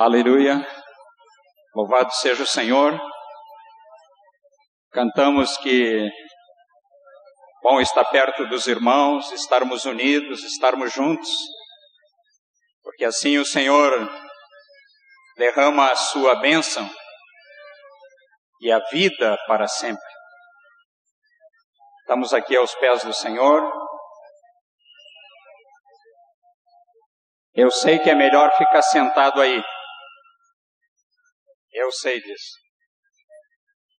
Aleluia. Louvado seja o Senhor. Cantamos que bom estar perto dos irmãos, estarmos unidos, estarmos juntos, porque assim o Senhor derrama a sua bênção e a vida para sempre. Estamos aqui aos pés do Senhor. Eu sei que é melhor ficar sentado aí. Eu sei disso.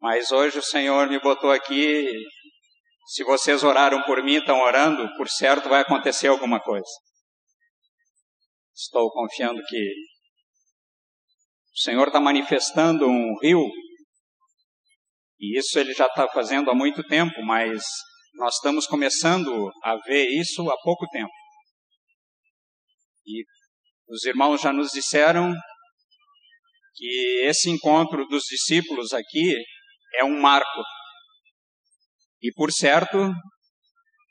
Mas hoje o Senhor me botou aqui. Se vocês oraram por mim, estão orando, por certo vai acontecer alguma coisa. Estou confiando que o Senhor está manifestando um rio, e isso ele já está fazendo há muito tempo, mas nós estamos começando a ver isso há pouco tempo. E os irmãos já nos disseram que esse encontro dos discípulos aqui é um marco. E por certo,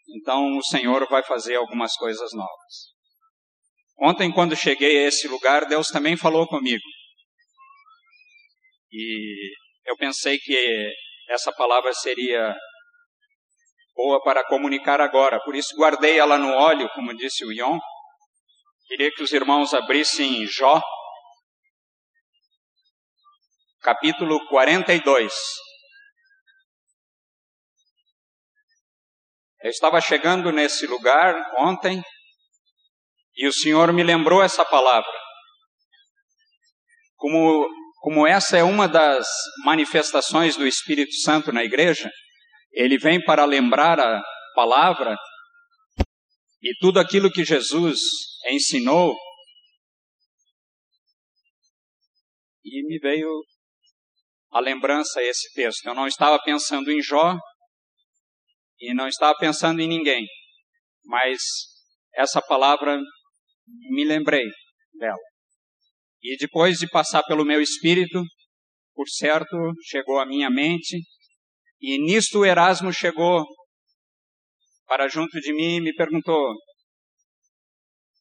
então o Senhor vai fazer algumas coisas novas. Ontem, quando cheguei a esse lugar, Deus também falou comigo. E eu pensei que essa palavra seria boa para comunicar agora, por isso guardei ela no óleo, como disse o Ion. Queria que os irmãos abrissem Jó, capítulo 42. Eu estava chegando nesse lugar ontem e o Senhor me lembrou essa palavra. Como, como essa é uma das manifestações do Espírito Santo na igreja, ele vem para lembrar a palavra e tudo aquilo que Jesus ensinou. E me veio a lembrança esse texto. Eu não estava pensando em Jó e não estava pensando em ninguém, mas essa palavra me lembrei dela. E depois de passar pelo meu espírito, por certo, chegou à minha mente, e nisto Erasmo chegou para junto de mim e me perguntou: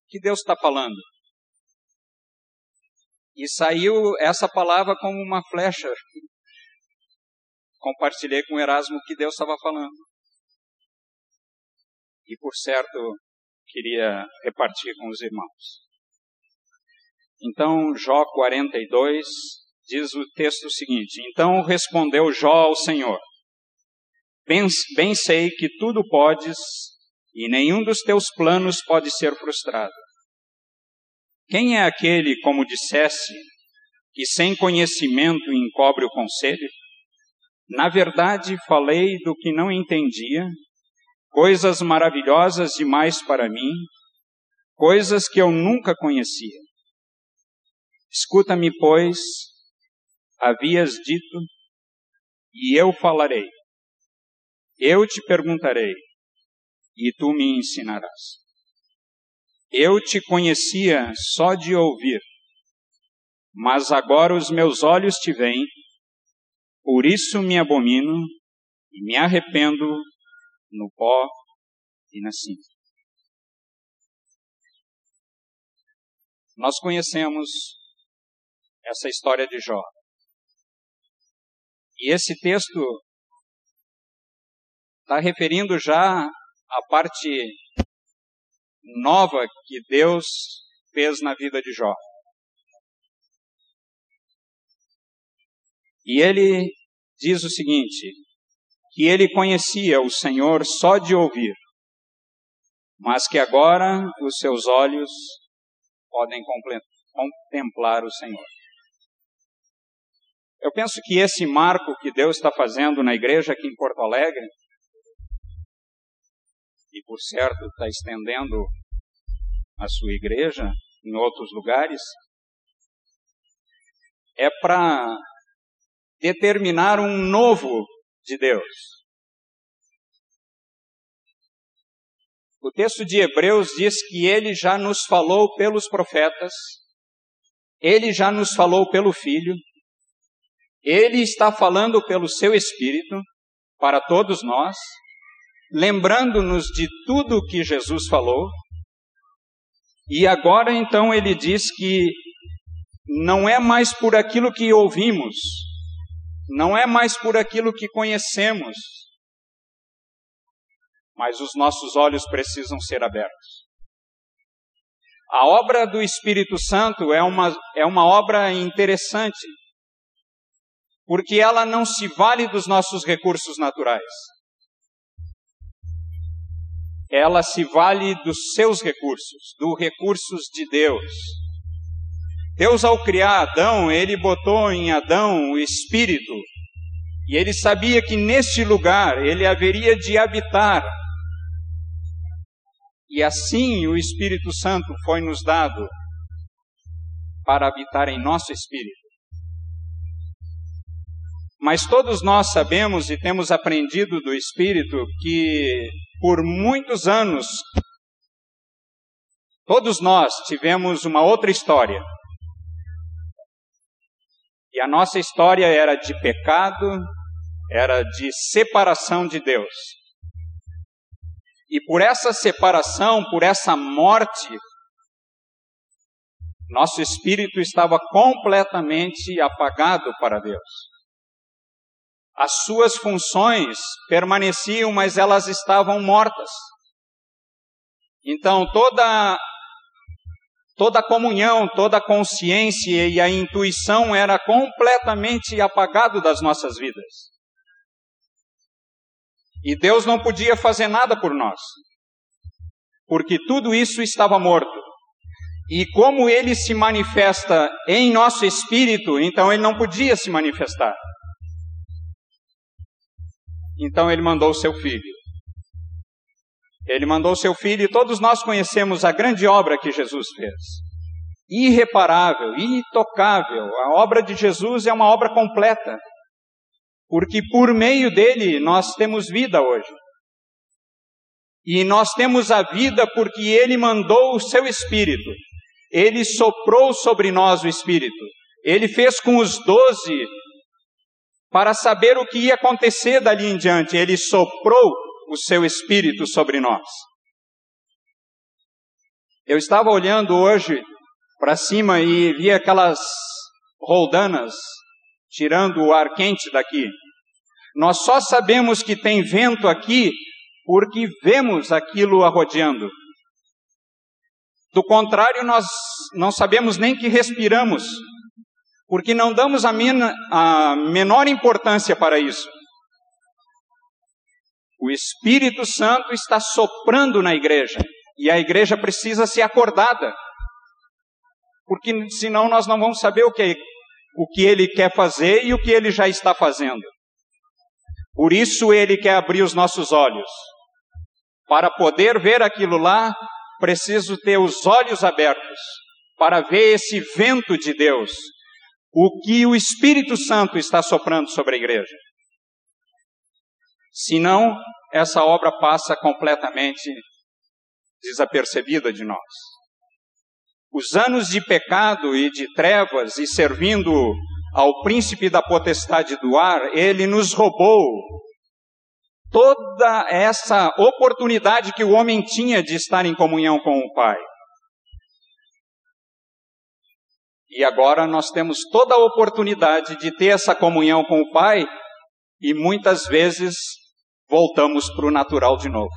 que Deus está falando? E saiu essa palavra como uma flecha. Compartilhei com o Erasmo o que Deus estava falando. E por certo, queria repartir com os irmãos. Então, Jó 42 diz o texto seguinte: Então respondeu Jó ao Senhor: Bem, bem sei que tudo podes e nenhum dos teus planos pode ser frustrado. Quem é aquele, como dissesse, que sem conhecimento encobre o conselho? Na verdade, falei do que não entendia, coisas maravilhosas demais para mim, coisas que eu nunca conhecia. Escuta-me, pois, havias dito, e eu falarei. Eu te perguntarei, e tu me ensinarás. Eu te conhecia só de ouvir, mas agora os meus olhos te veem, por isso me abomino e me arrependo no pó e na cinza. Nós conhecemos essa história de Jó. E esse texto está referindo já a parte nova que Deus fez na vida de Jó. E ele diz o seguinte: que ele conhecia o Senhor só de ouvir, mas que agora os seus olhos podem contemplar o Senhor. Eu penso que esse marco que Deus está fazendo na igreja aqui em Porto Alegre e por certo está estendendo a sua igreja em outros lugares, é para determinar um novo de Deus. O texto de Hebreus diz que ele já nos falou pelos profetas, ele já nos falou pelo Filho, ele está falando pelo seu Espírito para todos nós, lembrando-nos de tudo o que Jesus falou. E agora então ele diz que não é mais por aquilo que ouvimos, não é mais por aquilo que conhecemos, mas os nossos olhos precisam ser abertos. A obra do Espírito Santo é uma, é uma obra interessante, porque ela não se vale dos nossos recursos naturais. Ela se vale dos seus recursos, dos recursos de Deus. Deus, ao criar Adão, ele botou em Adão o Espírito, e ele sabia que neste lugar ele haveria de habitar e assim o Espírito Santo foi nos dado para habitar em nosso espírito. Mas todos nós sabemos e temos aprendido do Espírito que por muitos anos todos nós tivemos uma outra história. E a nossa história era de pecado, era de separação de Deus. E por essa separação, por essa morte, nosso espírito estava completamente apagado para Deus. As suas funções permaneciam, mas elas estavam mortas. Então toda toda a comunhão, toda a consciência e a intuição era completamente apagado das nossas vidas. E Deus não podia fazer nada por nós, porque tudo isso estava morto. E como ele se manifesta em nosso espírito, então ele não podia se manifestar. Então ele mandou seu filho. Ele mandou seu filho e todos nós conhecemos a grande obra que Jesus fez. Irreparável, intocável. A obra de Jesus é uma obra completa porque por meio dele nós temos vida hoje. E nós temos a vida porque ele mandou o seu espírito. Ele soprou sobre nós o espírito. Ele fez com os doze para saber o que ia acontecer dali em diante. Ele soprou o seu espírito sobre nós. Eu estava olhando hoje para cima e vi aquelas roldanas tirando o ar quente daqui. Nós só sabemos que tem vento aqui porque vemos aquilo arrodeando. Do contrário, nós não sabemos nem que respiramos, porque não damos a, a menor importância para isso. O Espírito Santo está soprando na igreja e a igreja precisa ser acordada, porque senão nós não vamos saber o que, o que ele quer fazer e o que ele já está fazendo. Por isso ele quer abrir os nossos olhos. Para poder ver aquilo lá, preciso ter os olhos abertos para ver esse vento de Deus, o que o Espírito Santo está soprando sobre a igreja. Senão, essa obra passa completamente desapercebida de nós. Os anos de pecado e de trevas e servindo ao príncipe da potestade do ar, ele nos roubou toda essa oportunidade que o homem tinha de estar em comunhão com o Pai. E agora nós temos toda a oportunidade de ter essa comunhão com o Pai e muitas vezes voltamos para o natural de novo.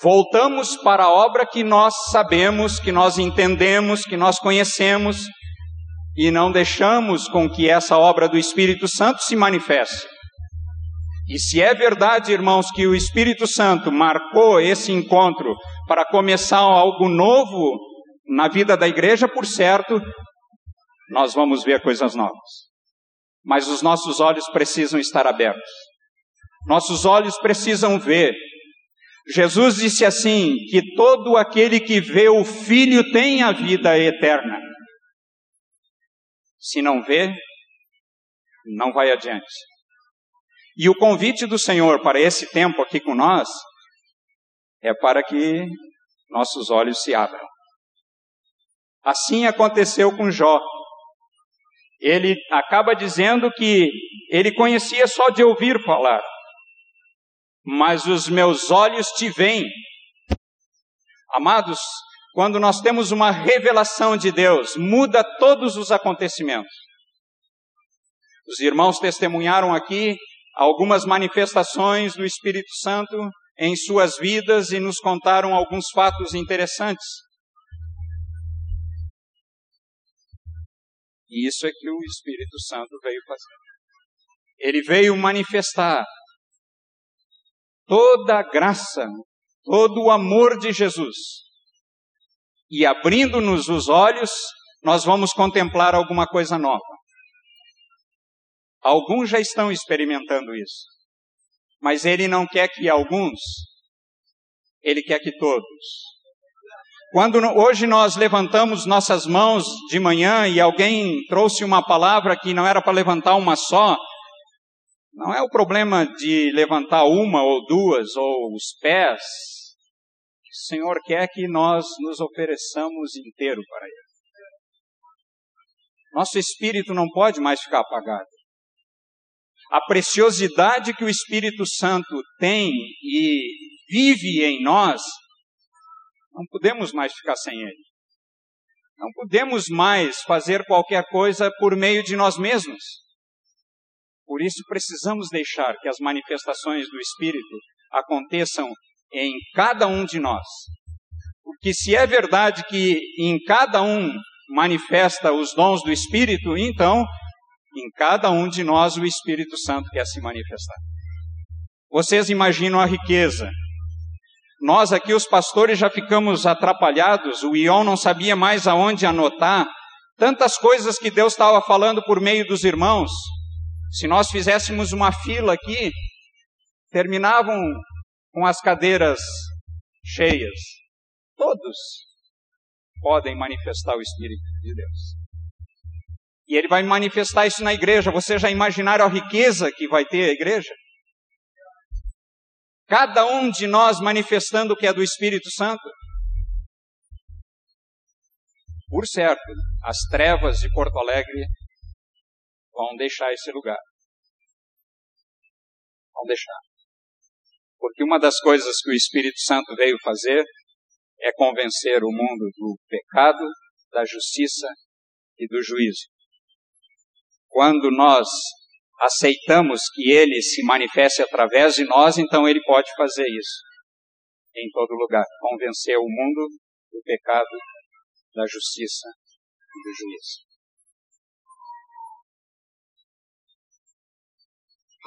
Voltamos para a obra que nós sabemos, que nós entendemos, que nós conhecemos, e não deixamos com que essa obra do Espírito Santo se manifeste. E se é verdade, irmãos, que o Espírito Santo marcou esse encontro para começar algo novo na vida da igreja, por certo, nós vamos ver coisas novas. Mas os nossos olhos precisam estar abertos. Nossos olhos precisam ver. Jesus disse assim: que todo aquele que vê o Filho tem a vida eterna. Se não vê, não vai adiante. E o convite do Senhor para esse tempo aqui com nós é para que nossos olhos se abram. Assim aconteceu com Jó. Ele acaba dizendo que ele conhecia só de ouvir falar, mas os meus olhos te veem. Amados, quando nós temos uma revelação de Deus, muda todos os acontecimentos. Os irmãos testemunharam aqui algumas manifestações do Espírito Santo em suas vidas e nos contaram alguns fatos interessantes. E isso é que o Espírito Santo veio fazer. Ele veio manifestar toda a graça, todo o amor de Jesus. E abrindo-nos os olhos, nós vamos contemplar alguma coisa nova. Alguns já estão experimentando isso. Mas ele não quer que alguns, ele quer que todos. Quando hoje nós levantamos nossas mãos de manhã e alguém trouxe uma palavra que não era para levantar uma só, não é o problema de levantar uma ou duas ou os pés. O Senhor quer que nós nos ofereçamos inteiro para Ele. Nosso espírito não pode mais ficar apagado. A preciosidade que o Espírito Santo tem e vive em nós não podemos mais ficar sem Ele. Não podemos mais fazer qualquer coisa por meio de nós mesmos. Por isso precisamos deixar que as manifestações do Espírito aconteçam em cada um de nós. Porque se é verdade que em cada um manifesta os dons do Espírito, então em cada um de nós o Espírito Santo quer se manifestar. Vocês imaginam a riqueza nós aqui, os pastores, já ficamos atrapalhados, o Ion não sabia mais aonde anotar, tantas coisas que Deus estava falando por meio dos irmãos. Se nós fizéssemos uma fila aqui, terminavam com as cadeiras cheias. Todos podem manifestar o Espírito de Deus. E ele vai manifestar isso na igreja. Você já imaginaram a riqueza que vai ter a igreja? Cada um de nós manifestando o que é do Espírito Santo. Por certo, as trevas de Porto Alegre vão deixar esse lugar. Vão deixar. Porque uma das coisas que o Espírito Santo veio fazer é convencer o mundo do pecado, da justiça e do juízo. Quando nós aceitamos que ele se manifeste através de nós, então ele pode fazer isso em todo lugar convencer o mundo do pecado, da justiça e do juízo.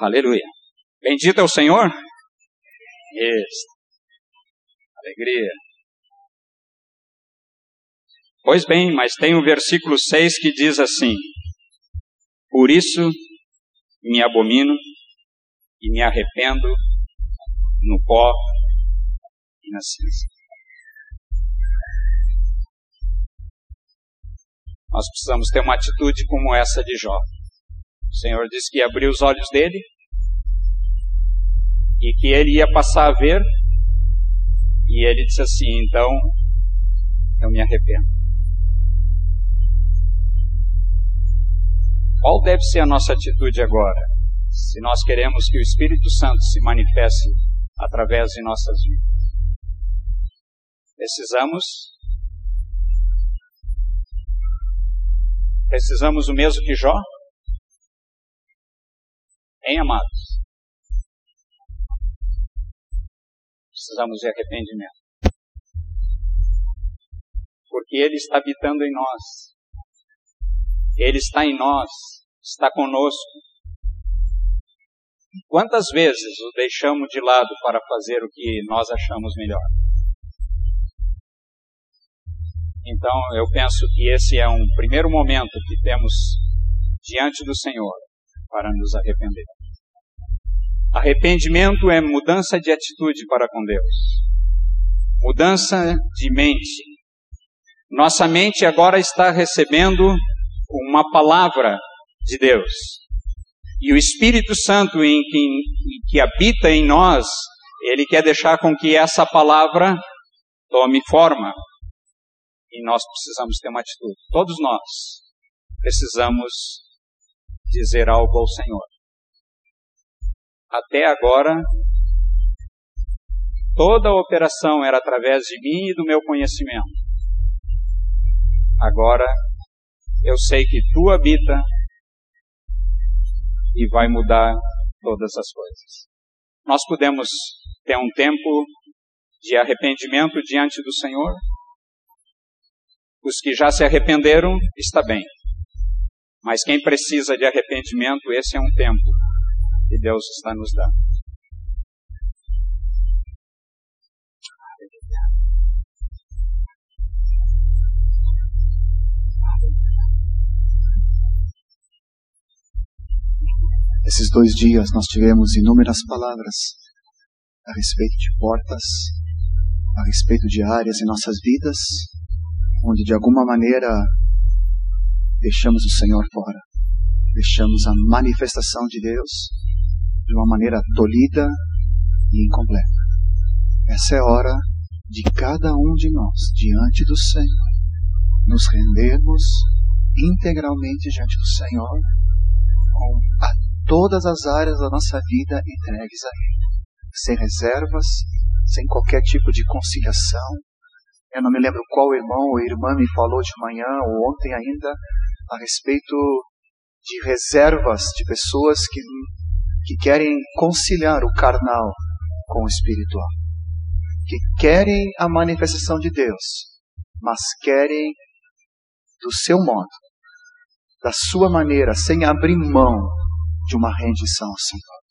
Aleluia. Bendito é o Senhor. Isso. Alegria. Pois bem, mas tem o versículo 6 que diz assim: Por isso me abomino e me arrependo no pó e na cinza. Nós precisamos ter uma atitude como essa de Jó. O Senhor disse que ia abrir os olhos dele e que ele ia passar a ver. E ele disse assim: então eu me arrependo. Qual deve ser a nossa atitude agora? Se nós queremos que o Espírito Santo se manifeste através de nossas vidas. Precisamos Precisamos o mesmo que Jó? Em amados. Precisamos de arrependimento. Porque Ele está habitando em nós. Ele está em nós, está conosco. Quantas vezes o deixamos de lado para fazer o que nós achamos melhor? Então, eu penso que esse é um primeiro momento que temos diante do Senhor para nos arrepender. Arrependimento é mudança de atitude para com Deus, mudança de mente. Nossa mente agora está recebendo uma palavra de Deus. E o Espírito Santo em que, em que habita em nós, ele quer deixar com que essa palavra tome forma. E nós precisamos ter uma atitude. Todos nós precisamos dizer algo ao Senhor. Até agora, toda a operação era através de mim e do meu conhecimento. agora eu sei que tu habita e vai mudar todas as coisas. Nós podemos ter um tempo de arrependimento diante do Senhor. Os que já se arrependeram, está bem. Mas quem precisa de arrependimento, esse é um tempo que Deus está nos dando. Esses dois dias nós tivemos inúmeras palavras a respeito de portas, a respeito de áreas em nossas vidas, onde de alguma maneira deixamos o Senhor fora, deixamos a manifestação de Deus de uma maneira tolhida e incompleta. Essa é a hora de cada um de nós, diante do Senhor, nos rendermos integralmente diante do Senhor, com a todas as áreas da nossa vida entregues a Ele, sem reservas, sem qualquer tipo de conciliação. Eu não me lembro qual irmão ou irmã me falou de manhã ou ontem ainda a respeito de reservas de pessoas que, que querem conciliar o carnal com o espiritual, que querem a manifestação de Deus, mas querem do seu modo, da sua maneira, sem abrir mão de uma rendição ao Senhor.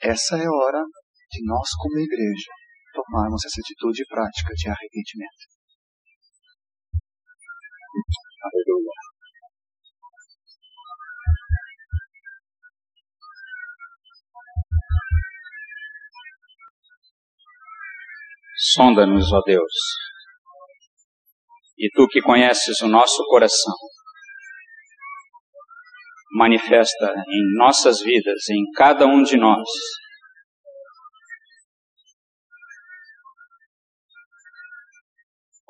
Essa é a hora de nós, como igreja, tomarmos essa atitude prática de arrependimento. Aleluia. Sonda-nos, ó Deus, e tu que conheces o nosso coração, manifesta em nossas vidas, em cada um de nós.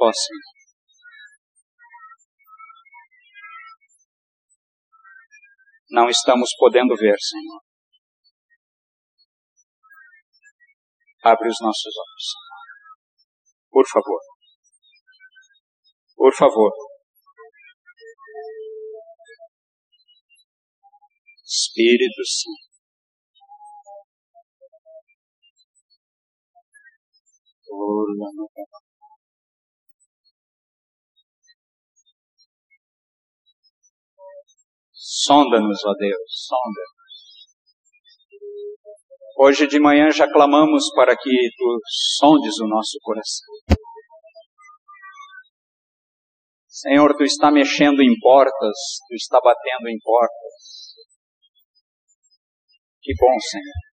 Ó Senhor. Não estamos podendo ver, Senhor. Abre os nossos olhos. Por favor. Por favor. Espírito Santo. Sonda-nos, ó Deus, sonda-nos. Hoje de manhã já clamamos para que tu sondes o nosso coração. Senhor, tu está mexendo em portas, tu está batendo em portas. Que bom, Senhor.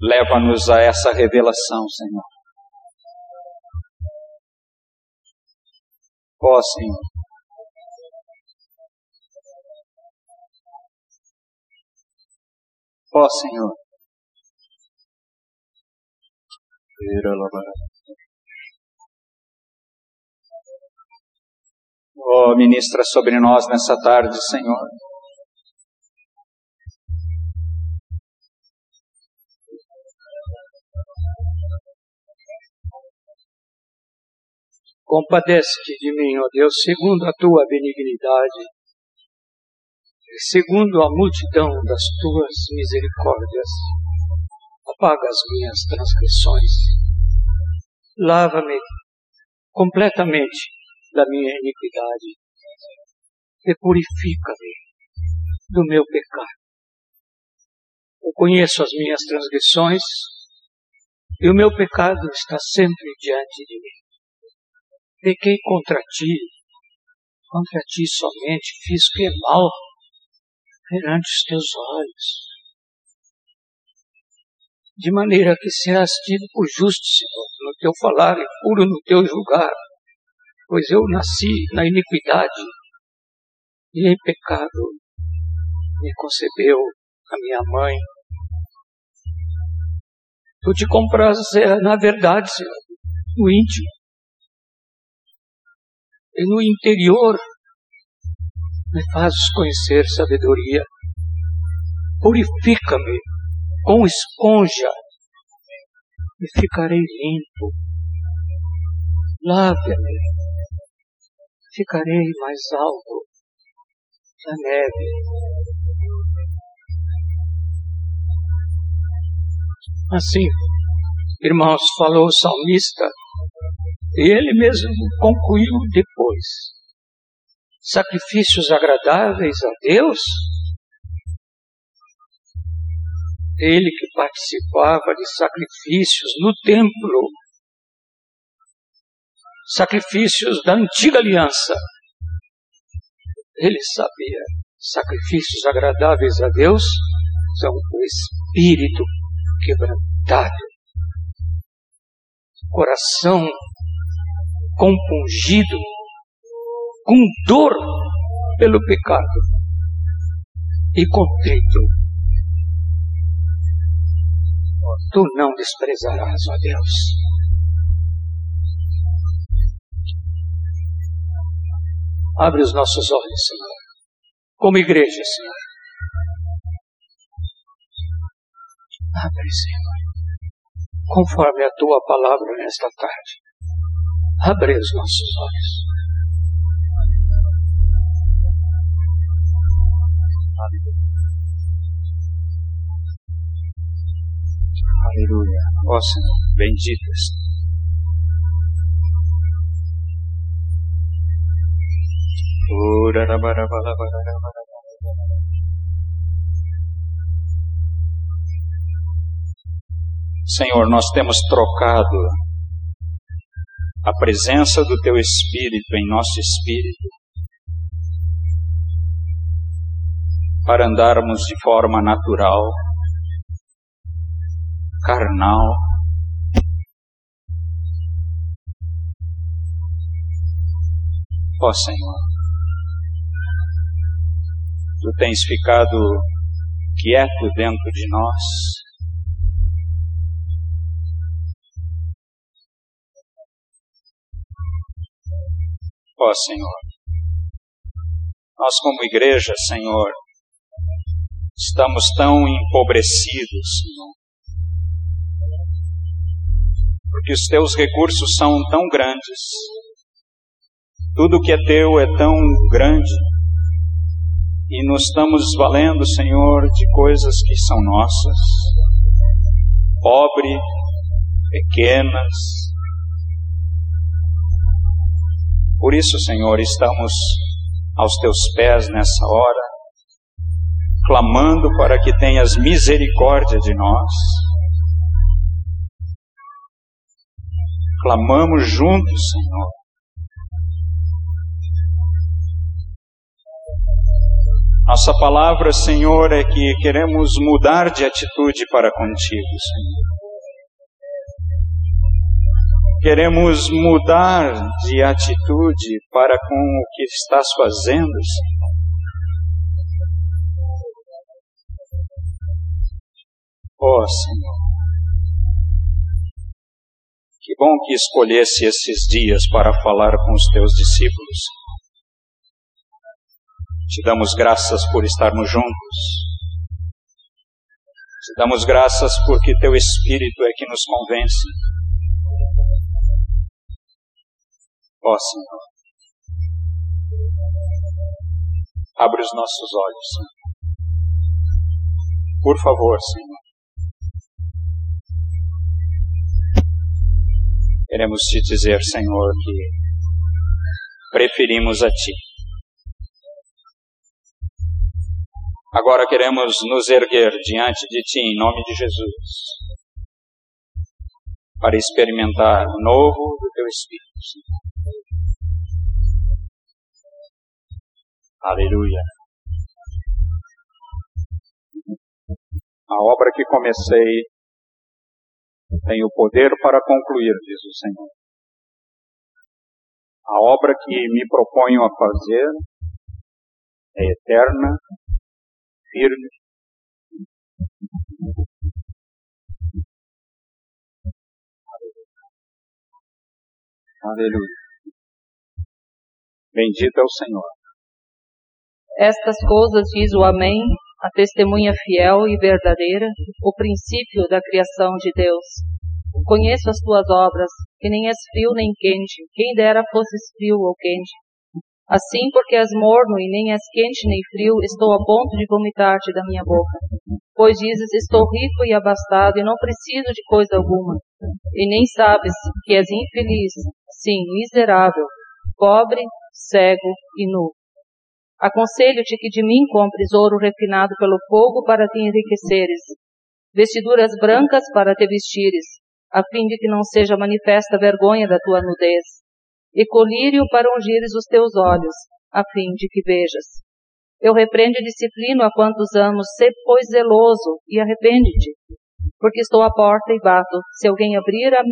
Leva-nos a essa revelação, Senhor. Ó Senhor. Ó oh, Senhor. Oh, ministra sobre nós nessa tarde, Senhor. Compadece-te de mim, ó Deus, segundo a tua benignidade, segundo a multidão das tuas misericórdias. Apaga as minhas transgressões. Lava-me completamente da minha iniquidade e purifica-me do meu pecado. Eu conheço as minhas transgressões e o meu pecado está sempre diante de mim. Pequei contra ti, contra ti somente, fiz que é mal perante os teus olhos. De maneira que serás tido por justo, Senhor, no teu falar e puro no teu julgar, pois eu nasci na iniquidade e em pecado me concebeu a minha mãe. Tu te compras na verdade, Senhor, no íntimo e no interior me fazes conhecer sabedoria. Purifica-me com esponja e ficarei limpo. Lave-me. Ficarei mais alto que a neve. Assim, irmãos, falou o salmista, e ele mesmo concluiu depois. Sacrifícios agradáveis a Deus? Ele que participava de sacrifícios no templo, sacrifícios da antiga aliança. Ele sabia, sacrifícios agradáveis a Deus? São o espírito quebrantado, coração compungido, com dor pelo pecado e contrito tu não desprezarás, ó Deus. Abre os nossos olhos, Senhor, como igreja, Senhor. Abre, Senhor, conforme a tua palavra nesta tarde. Abre os nossos olhos. Aleluia. Ó Senhor, bendito Senhor, nós temos trocado a presença do Teu Espírito em nosso espírito para andarmos de forma natural carnal. Ó Senhor, Tu tens ficado quieto dentro de nós. Ó Senhor, nós como igreja, Senhor, estamos tão empobrecidos, Senhor, porque os teus recursos são tão grandes, tudo que é teu é tão grande, e nos estamos valendo, Senhor, de coisas que são nossas, pobre, pequenas. Por isso, Senhor, estamos aos teus pés nessa hora, clamando para que tenhas misericórdia de nós clamamos juntos, Senhor. Nossa palavra, Senhor, é que queremos mudar de atitude para contigo, Senhor. Queremos mudar de atitude para com o que estás fazendo, Senhor. Oh, Senhor. Que bom que escolhesse esses dias para falar com os teus discípulos. Te damos graças por estarmos juntos. Te damos graças porque teu Espírito é que nos convence. Ó Senhor, abre os nossos olhos, Senhor. Por favor, Senhor. Queremos te dizer, Senhor, que preferimos a Ti. Agora queremos nos erguer diante de Ti em nome de Jesus, para experimentar o novo do Teu Espírito. Senhor. Aleluia. A obra que comecei tenho poder para concluir, diz o Senhor. A obra que me proponho a fazer é eterna, firme. Aleluia. Bendito é o Senhor. Estas coisas diz o Amém, a testemunha fiel e verdadeira, o princípio da criação de Deus. Conheço as tuas obras, que nem és frio nem quente, quem dera fosses frio ou quente. Assim, porque és morno e nem és quente nem frio, estou a ponto de vomitar-te da minha boca. Pois dizes, estou rico e abastado e não preciso de coisa alguma. E nem sabes que és infeliz, sim, miserável, pobre, cego e nu. Aconselho-te que de mim compres ouro refinado pelo fogo para te enriqueceres, vestiduras brancas para te vestires, a fim de que não seja manifesta a vergonha da tua nudez, e colírio para ungires os teus olhos, a fim de que vejas. Eu repreendo e disciplino a quantos amos, sê pois zeloso e arrepende-te, porque estou à porta e bato. Se alguém abrir a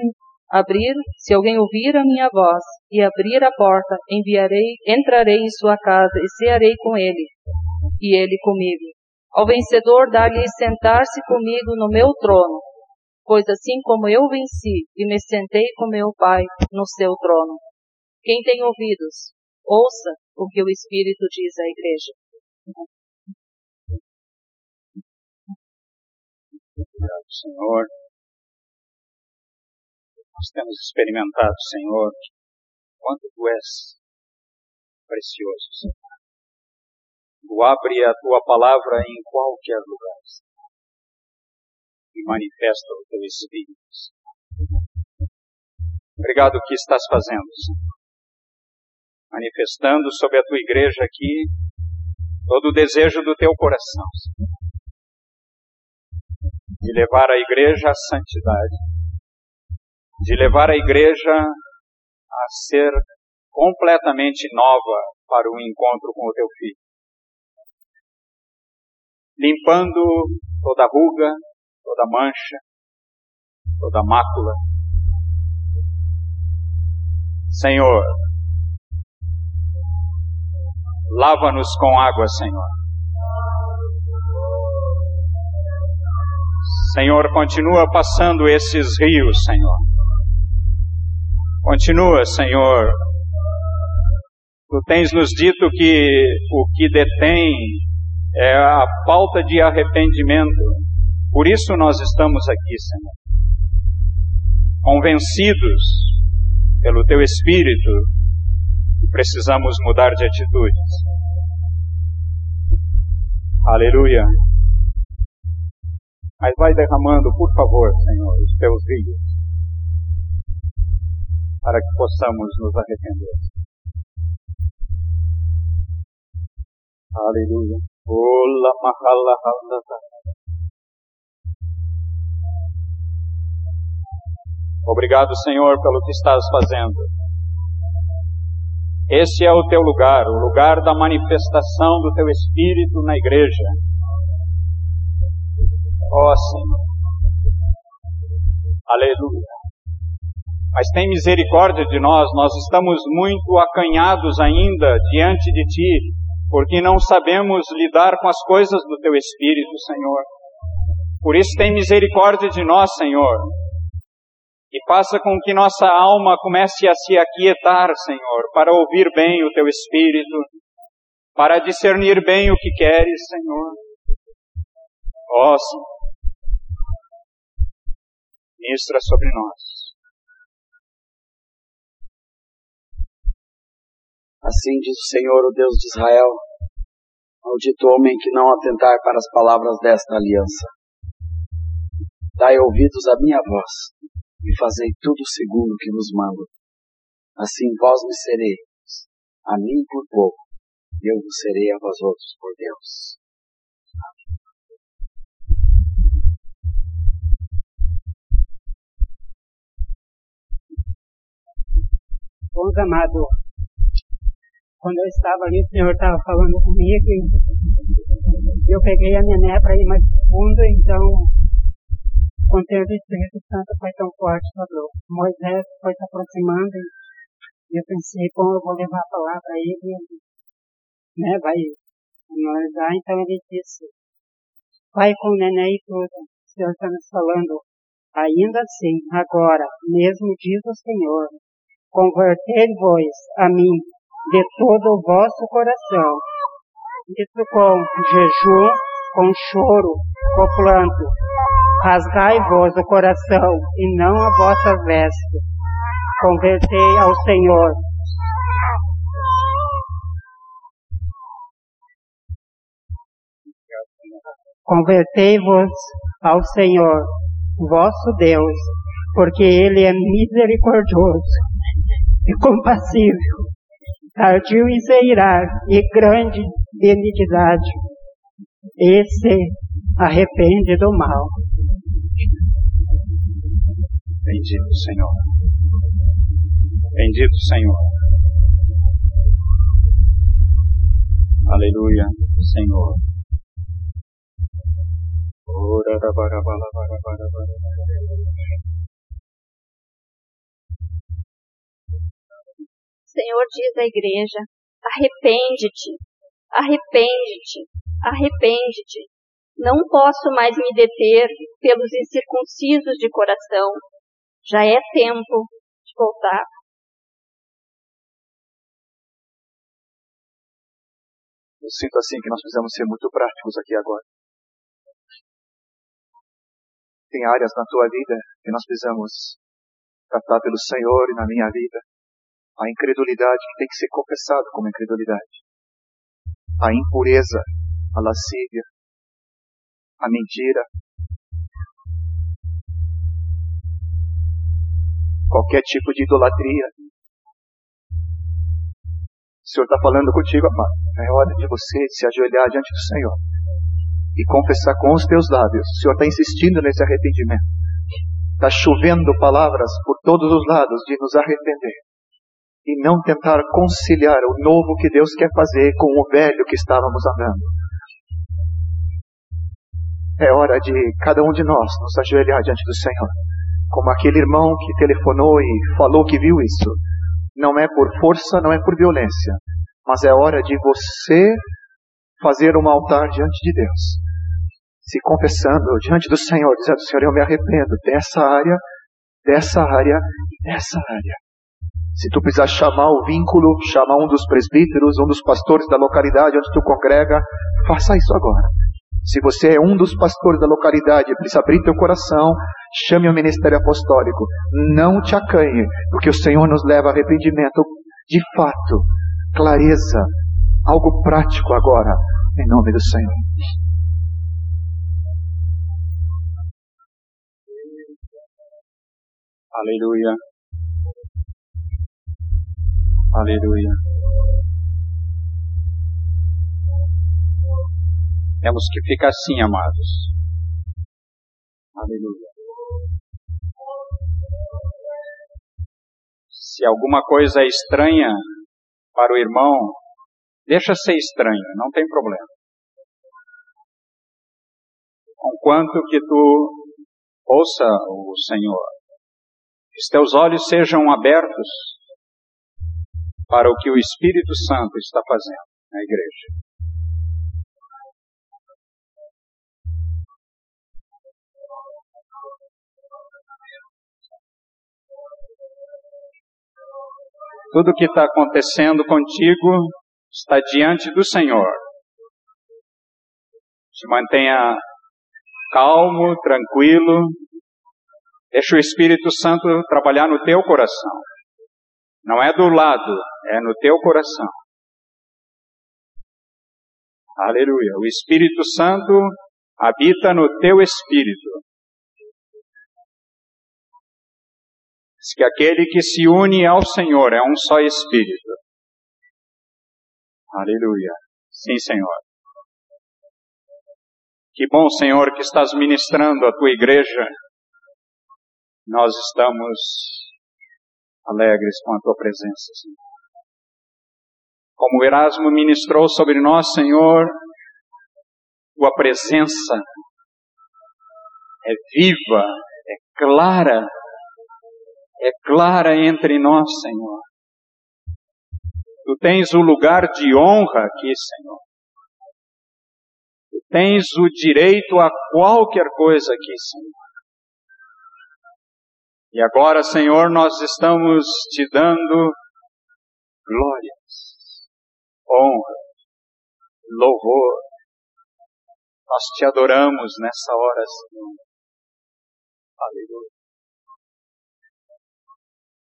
abrir, se alguém ouvir a minha voz e abrir a porta, enviarei, entrarei em sua casa e cearei com ele, e ele comigo. Ao vencedor dá-lhe sentar-se comigo no meu trono, pois assim como eu venci e me sentei com meu Pai no seu trono. Quem tem ouvidos, ouça o que o Espírito diz à igreja. Senhor. Nós temos experimentado, Senhor, quanto Tu és precioso, Senhor. Tu abre a Tua palavra em qualquer lugar, Senhor, e manifesta o Teu Espírito. Senhor. Obrigado o que estás fazendo, Senhor. Manifestando sobre a Tua igreja aqui todo o desejo do Teu coração, Senhor. De levar a igreja à santidade de levar a igreja a ser completamente nova para o encontro com o teu filho. Limpando toda ruga, toda mancha, toda mácula. Senhor, lava-nos com água, Senhor. Senhor, continua passando esses rios, Senhor Continua, Senhor. Tu tens nos dito que o que detém é a falta de arrependimento. Por isso nós estamos aqui, Senhor. Convencidos pelo Teu Espírito, precisamos mudar de atitudes. Aleluia. Mas vai derramando, por favor, Senhor, os teus rios para que possamos nos arrepender. Aleluia. Ola mahala Obrigado, Senhor, pelo que estás fazendo. Esse é o teu lugar, o lugar da manifestação do teu Espírito na igreja. Ó oh, Senhor. Aleluia mas tem misericórdia de nós, nós estamos muito acanhados ainda diante de Ti, porque não sabemos lidar com as coisas do Teu Espírito, Senhor. Por isso tem misericórdia de nós, Senhor, e faça com que nossa alma comece a se aquietar, Senhor, para ouvir bem o Teu Espírito, para discernir bem o que queres, Senhor. Ó, oh, Senhor, ministra sobre nós. Assim diz o Senhor, o Deus de Israel, maldito homem que não atentar para as palavras desta aliança. Dai ouvidos à minha voz e fazei tudo segundo que vos mando. Assim vós me sereis, a mim por povo, e eu vos serei a vós outros por Deus. Bons amados, quando eu estava ali, o Senhor estava falando comigo e eu peguei a minha né para ir mais fundo, então o conteúdo do Espírito Santo foi tão forte, falou. Moisés foi se aproximando e eu pensei, como eu vou levar a palavra a ele, né, vai analisar, então ele disse, vai com o neném e tudo, o Senhor está nos falando, ainda assim, agora, mesmo diz o Senhor, convertei-vos a mim de todo o vosso coração. Isso com jejum, com choro, com planto. Rasgai-vos o coração e não a vossa veste. Convertei ao Senhor. Convertei-vos ao Senhor, vosso Deus, porque Ele é misericordioso e compassível, tardio em se irar e grande benignidade. Esse arrepende do mal. Bendito Senhor. Bendito Senhor. Aleluia, Senhor. Senhor diz à igreja: arrepende-te, arrepende-te, arrepende-te. Não posso mais me deter pelos incircuncisos de coração. Já é tempo de voltar. Eu sinto assim que nós precisamos ser muito práticos aqui agora. Tem áreas na tua vida que nós precisamos tratar pelo Senhor e na minha vida. A incredulidade que tem que ser confessada como incredulidade. A impureza, a lascívia, a mentira. Qualquer tipo de idolatria. O Senhor está falando contigo, amado. É hora de você se ajoelhar diante do Senhor e confessar com os teus lábios. O Senhor está insistindo nesse arrependimento. Está chovendo palavras por todos os lados de nos arrepender e não tentar conciliar o novo que Deus quer fazer com o velho que estávamos andando. É hora de cada um de nós nos ajoelhar diante do Senhor, como aquele irmão que telefonou e falou que viu isso. Não é por força, não é por violência, mas é hora de você fazer um altar diante de Deus, se confessando diante do Senhor, dizendo: Senhor, eu me arrependo dessa área, dessa área e dessa área. Se tu precisar chamar o vínculo, chamar um dos presbíteros, um dos pastores da localidade onde tu congrega, faça isso agora. Se você é um dos pastores da localidade, precisa abrir teu coração, chame o ministério apostólico. Não te acanhe, porque o Senhor nos leva a arrependimento de fato, clareza, algo prático agora, em nome do Senhor. Aleluia. Aleluia. Temos que ficar assim, amados. Aleluia. Se alguma coisa é estranha para o irmão, deixa ser estranho, não tem problema. Conquanto que tu ouça o Senhor, que os teus olhos sejam abertos para o que o Espírito Santo está fazendo na igreja. Tudo o que está acontecendo contigo está diante do Senhor. Se mantenha calmo, tranquilo. Deixa o Espírito Santo trabalhar no teu coração. Não é do lado, é no teu coração. Aleluia. O Espírito Santo habita no teu espírito. Diz que aquele que se une ao Senhor é um só espírito. Aleluia. Sim, Senhor. Que bom, Senhor, que estás ministrando a tua igreja. Nós estamos alegres com a tua presença, Senhor. Como o Erasmo ministrou sobre nós, Senhor, tua presença é viva, é clara, é clara entre nós, Senhor. Tu tens o lugar de honra aqui, Senhor. Tu tens o direito a qualquer coisa aqui, Senhor. E agora, Senhor, nós estamos te dando glórias, honra, louvor. Nós te adoramos nessa hora, Senhor. Aleluia.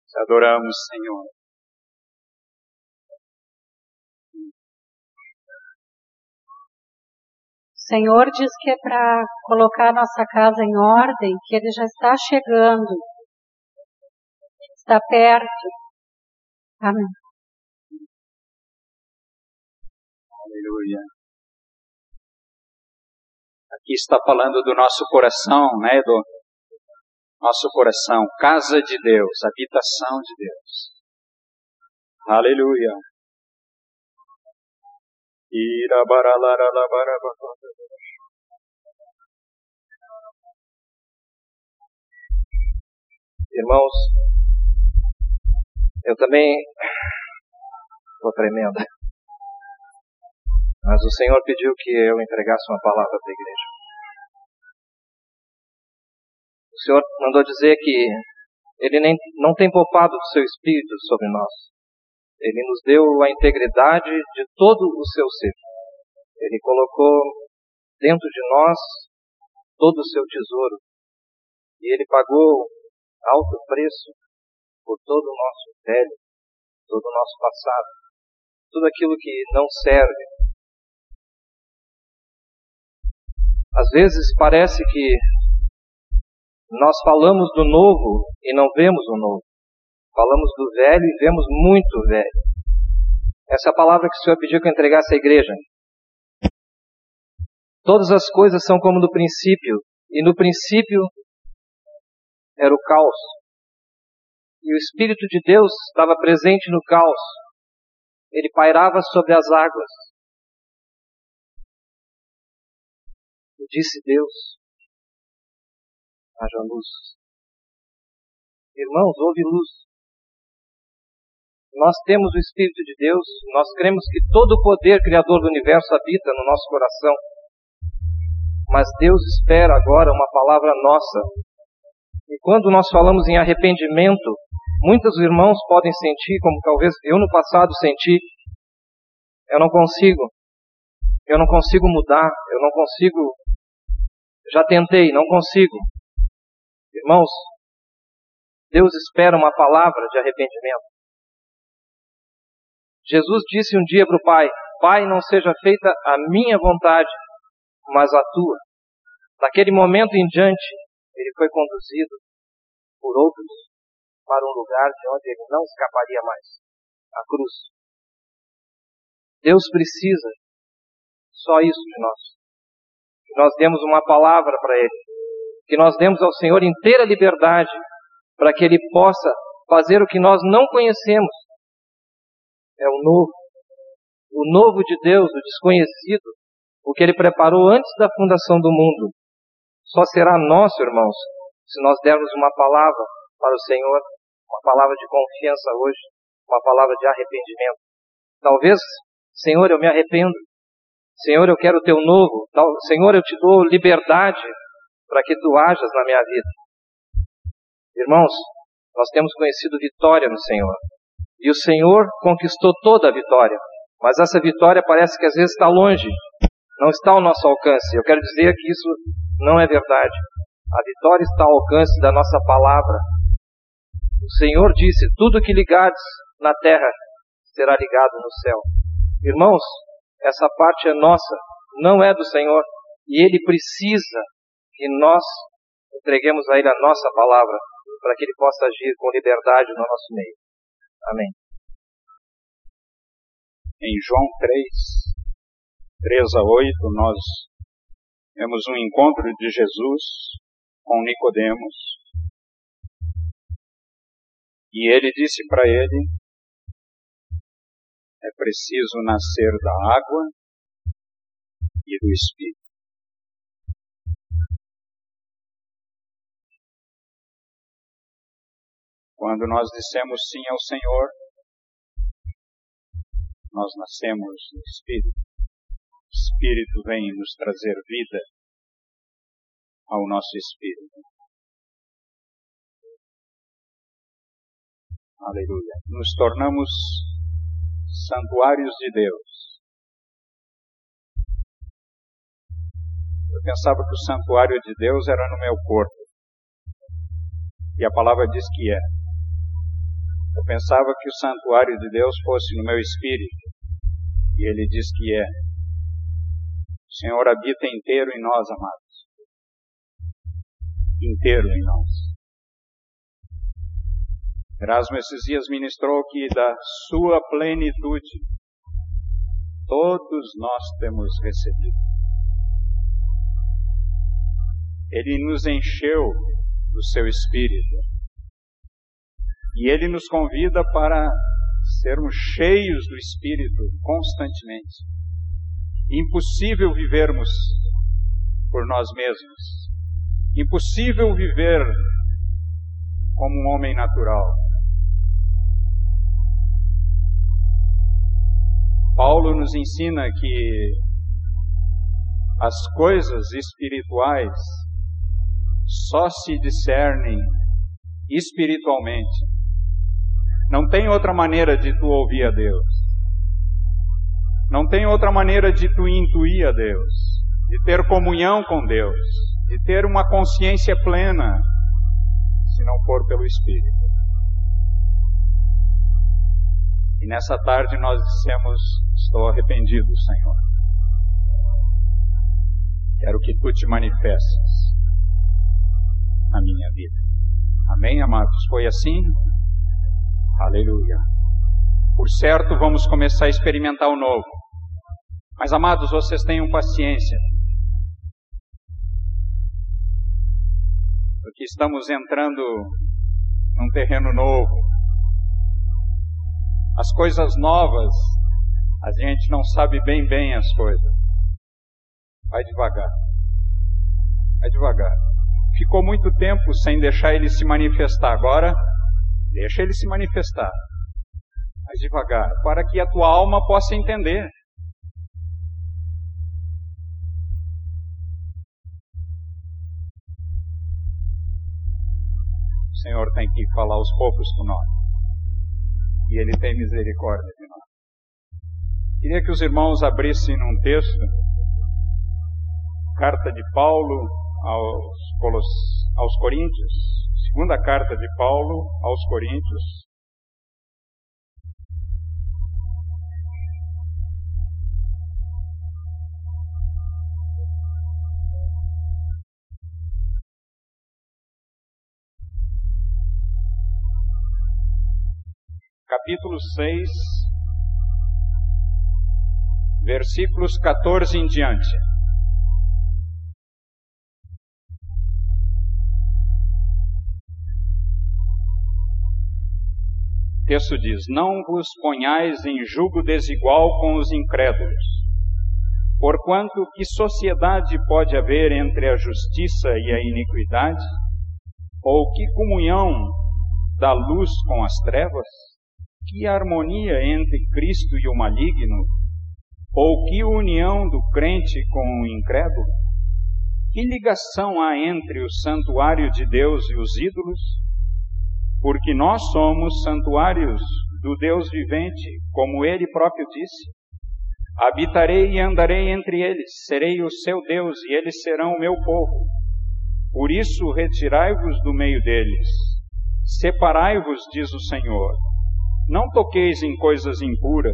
Te adoramos, Senhor. Senhor diz que é para colocar nossa casa em ordem, que Ele já está chegando, está perto. Amém. Aleluia. Aqui está falando do nosso coração, né? Do nosso coração, casa de Deus, habitação de Deus. Aleluia. Irmãos, eu também estou tremendo. Mas o Senhor pediu que eu entregasse uma palavra para a igreja. O Senhor mandou dizer que Ele nem, não tem poupado do seu espírito sobre nós. Ele nos deu a integridade de todo o seu ser. Ele colocou dentro de nós todo o seu tesouro. E Ele pagou alto preço por todo o nosso velho, todo o nosso passado, tudo aquilo que não serve. Às vezes parece que nós falamos do novo e não vemos o novo. Falamos do velho e vemos muito velho. Essa é palavra que o Senhor pediu que eu entregasse à igreja. Todas as coisas são como no princípio, e no princípio era o caos. E o Espírito de Deus estava presente no caos. Ele pairava sobre as águas. E disse Deus: haja luz. Irmãos, houve luz. Nós temos o Espírito de Deus, nós cremos que todo o poder criador do universo habita no nosso coração. Mas Deus espera agora uma palavra nossa. E quando nós falamos em arrependimento, muitos irmãos podem sentir, como talvez eu no passado senti, eu não consigo. Eu não consigo mudar, eu não consigo. Já tentei, não consigo. Irmãos, Deus espera uma palavra de arrependimento. Jesus disse um dia para o Pai: Pai, não seja feita a minha vontade, mas a tua. Daquele momento em diante, ele foi conduzido por outros para um lugar de onde ele não escaparia mais a cruz. Deus precisa só isso de nós. Que nós demos uma palavra para Ele, que nós demos ao Senhor inteira liberdade para que Ele possa fazer o que nós não conhecemos. É o novo. O novo de Deus, o desconhecido, o que Ele preparou antes da fundação do mundo. Só será nosso, irmãos, se nós dermos uma palavra para o Senhor, uma palavra de confiança hoje, uma palavra de arrependimento. Talvez, Senhor, eu me arrependo. Senhor, eu quero o teu novo. Senhor, eu te dou liberdade para que tu hajas na minha vida. Irmãos, nós temos conhecido vitória no Senhor. E o Senhor conquistou toda a vitória. Mas essa vitória parece que às vezes está longe, não está ao nosso alcance. Eu quero dizer que isso não é verdade. A vitória está ao alcance da nossa palavra. O Senhor disse: Tudo que ligares na terra será ligado no céu. Irmãos, essa parte é nossa, não é do Senhor. E Ele precisa que nós entreguemos a Ele a nossa palavra, para que Ele possa agir com liberdade no nosso meio. Amém. Em João 3, 3 a 8, nós temos um encontro de Jesus com Nicodemos. E ele disse para ele: é preciso nascer da água e do Espírito. Quando nós dissemos sim ao Senhor, nós nascemos no Espírito. Espírito vem nos trazer vida ao nosso Espírito. Aleluia. Nos tornamos santuários de Deus. Eu pensava que o santuário de Deus era no meu corpo. E a palavra diz que é. Eu pensava que o santuário de Deus fosse no meu espírito. E ele diz que é. O Senhor habita inteiro em nós, amados. Inteiro em nós. Erasmo esses dias ministrou que da sua plenitude todos nós temos recebido. Ele nos encheu do seu espírito. E ele nos convida para sermos cheios do espírito constantemente. Impossível vivermos por nós mesmos. Impossível viver como um homem natural. Paulo nos ensina que as coisas espirituais só se discernem espiritualmente. Não tem outra maneira de tu ouvir a Deus. Não tem outra maneira de tu intuir a Deus, de ter comunhão com Deus, de ter uma consciência plena, se não for pelo Espírito. E nessa tarde nós dissemos: Estou arrependido, Senhor. Quero que tu te manifestes na minha vida. Amém, amados? Foi assim? Aleluia. Por certo, vamos começar a experimentar o novo. Mas, amados, vocês tenham paciência. Porque estamos entrando num terreno novo. As coisas novas, a gente não sabe bem bem as coisas. Vai devagar. Vai devagar. Ficou muito tempo sem deixar ele se manifestar. Agora, deixa ele se manifestar. Vai devagar, para que a tua alma possa entender. O Senhor tem que falar aos poucos com nós. E Ele tem misericórdia de nós. Queria que os irmãos abrissem num texto, carta de Paulo aos, aos Coríntios, segunda carta de Paulo aos Coríntios, capítulo 6, versículos 14 em diante. O texto diz: Não vos ponhais em julgo desigual com os incrédulos. Porquanto que sociedade pode haver entre a justiça e a iniquidade? Ou que comunhão da luz com as trevas? Que harmonia entre Cristo e o maligno? Ou que união do crente com o incrédulo? Que ligação há entre o santuário de Deus e os ídolos? Porque nós somos santuários do Deus vivente, como ele próprio disse. Habitarei e andarei entre eles, serei o seu Deus e eles serão o meu povo. Por isso, retirai-vos do meio deles, separai-vos, diz o Senhor. Não toqueis em coisas impuras,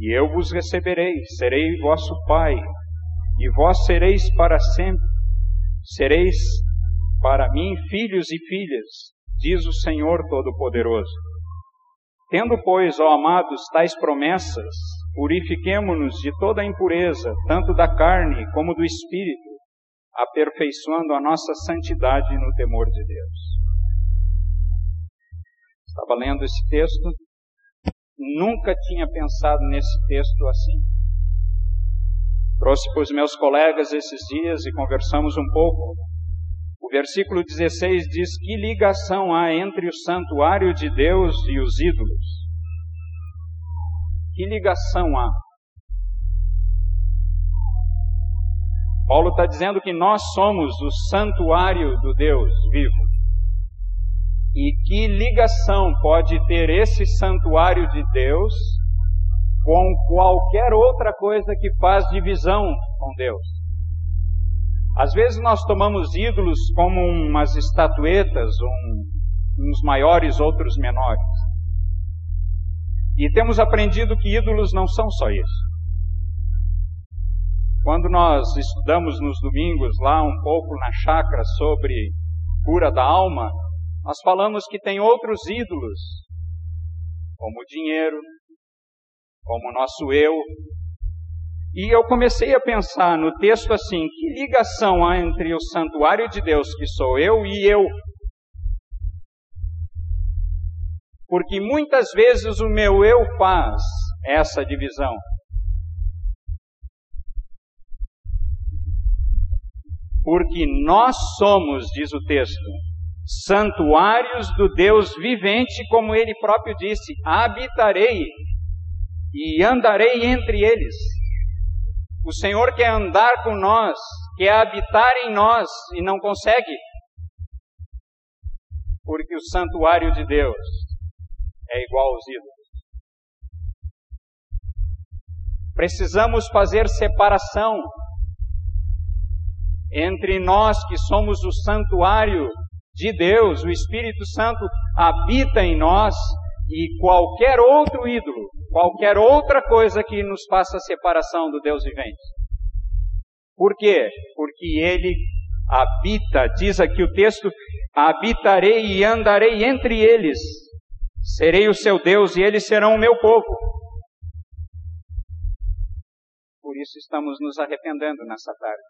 e eu vos receberei, serei vosso Pai, e vós sereis para sempre, sereis para mim filhos e filhas, diz o Senhor Todo-Poderoso. Tendo, pois, ó amados, tais promessas, purifiquemo-nos de toda impureza, tanto da carne como do espírito, aperfeiçoando a nossa santidade no temor de Deus. Estava lendo esse texto Nunca tinha pensado nesse texto assim. Trouxe para os meus colegas esses dias e conversamos um pouco. O versículo 16 diz: Que ligação há entre o santuário de Deus e os ídolos? Que ligação há? Paulo está dizendo que nós somos o santuário do Deus vivo. E que ligação pode ter esse santuário de Deus com qualquer outra coisa que faz divisão com Deus? Às vezes nós tomamos ídolos como umas estatuetas, um, uns maiores, outros menores. E temos aprendido que ídolos não são só isso. Quando nós estudamos nos domingos lá um pouco na chácara sobre cura da alma, nós falamos que tem outros ídolos, como o dinheiro, como o nosso eu. E eu comecei a pensar no texto assim: que ligação há entre o santuário de Deus, que sou eu, e eu? Porque muitas vezes o meu eu faz essa divisão. Porque nós somos, diz o texto, santuários do Deus vivente, como ele próprio disse: habitarei e andarei entre eles. O Senhor quer andar com nós, quer habitar em nós e não consegue. Porque o santuário de Deus é igual aos ídolos. Precisamos fazer separação entre nós que somos o santuário de Deus, o Espírito Santo habita em nós e qualquer outro ídolo, qualquer outra coisa que nos faça separação do Deus vivente. Por quê? Porque ele habita, diz aqui o texto, habitarei e andarei entre eles, serei o seu Deus e eles serão o meu povo. Por isso estamos nos arrependendo nessa tarde.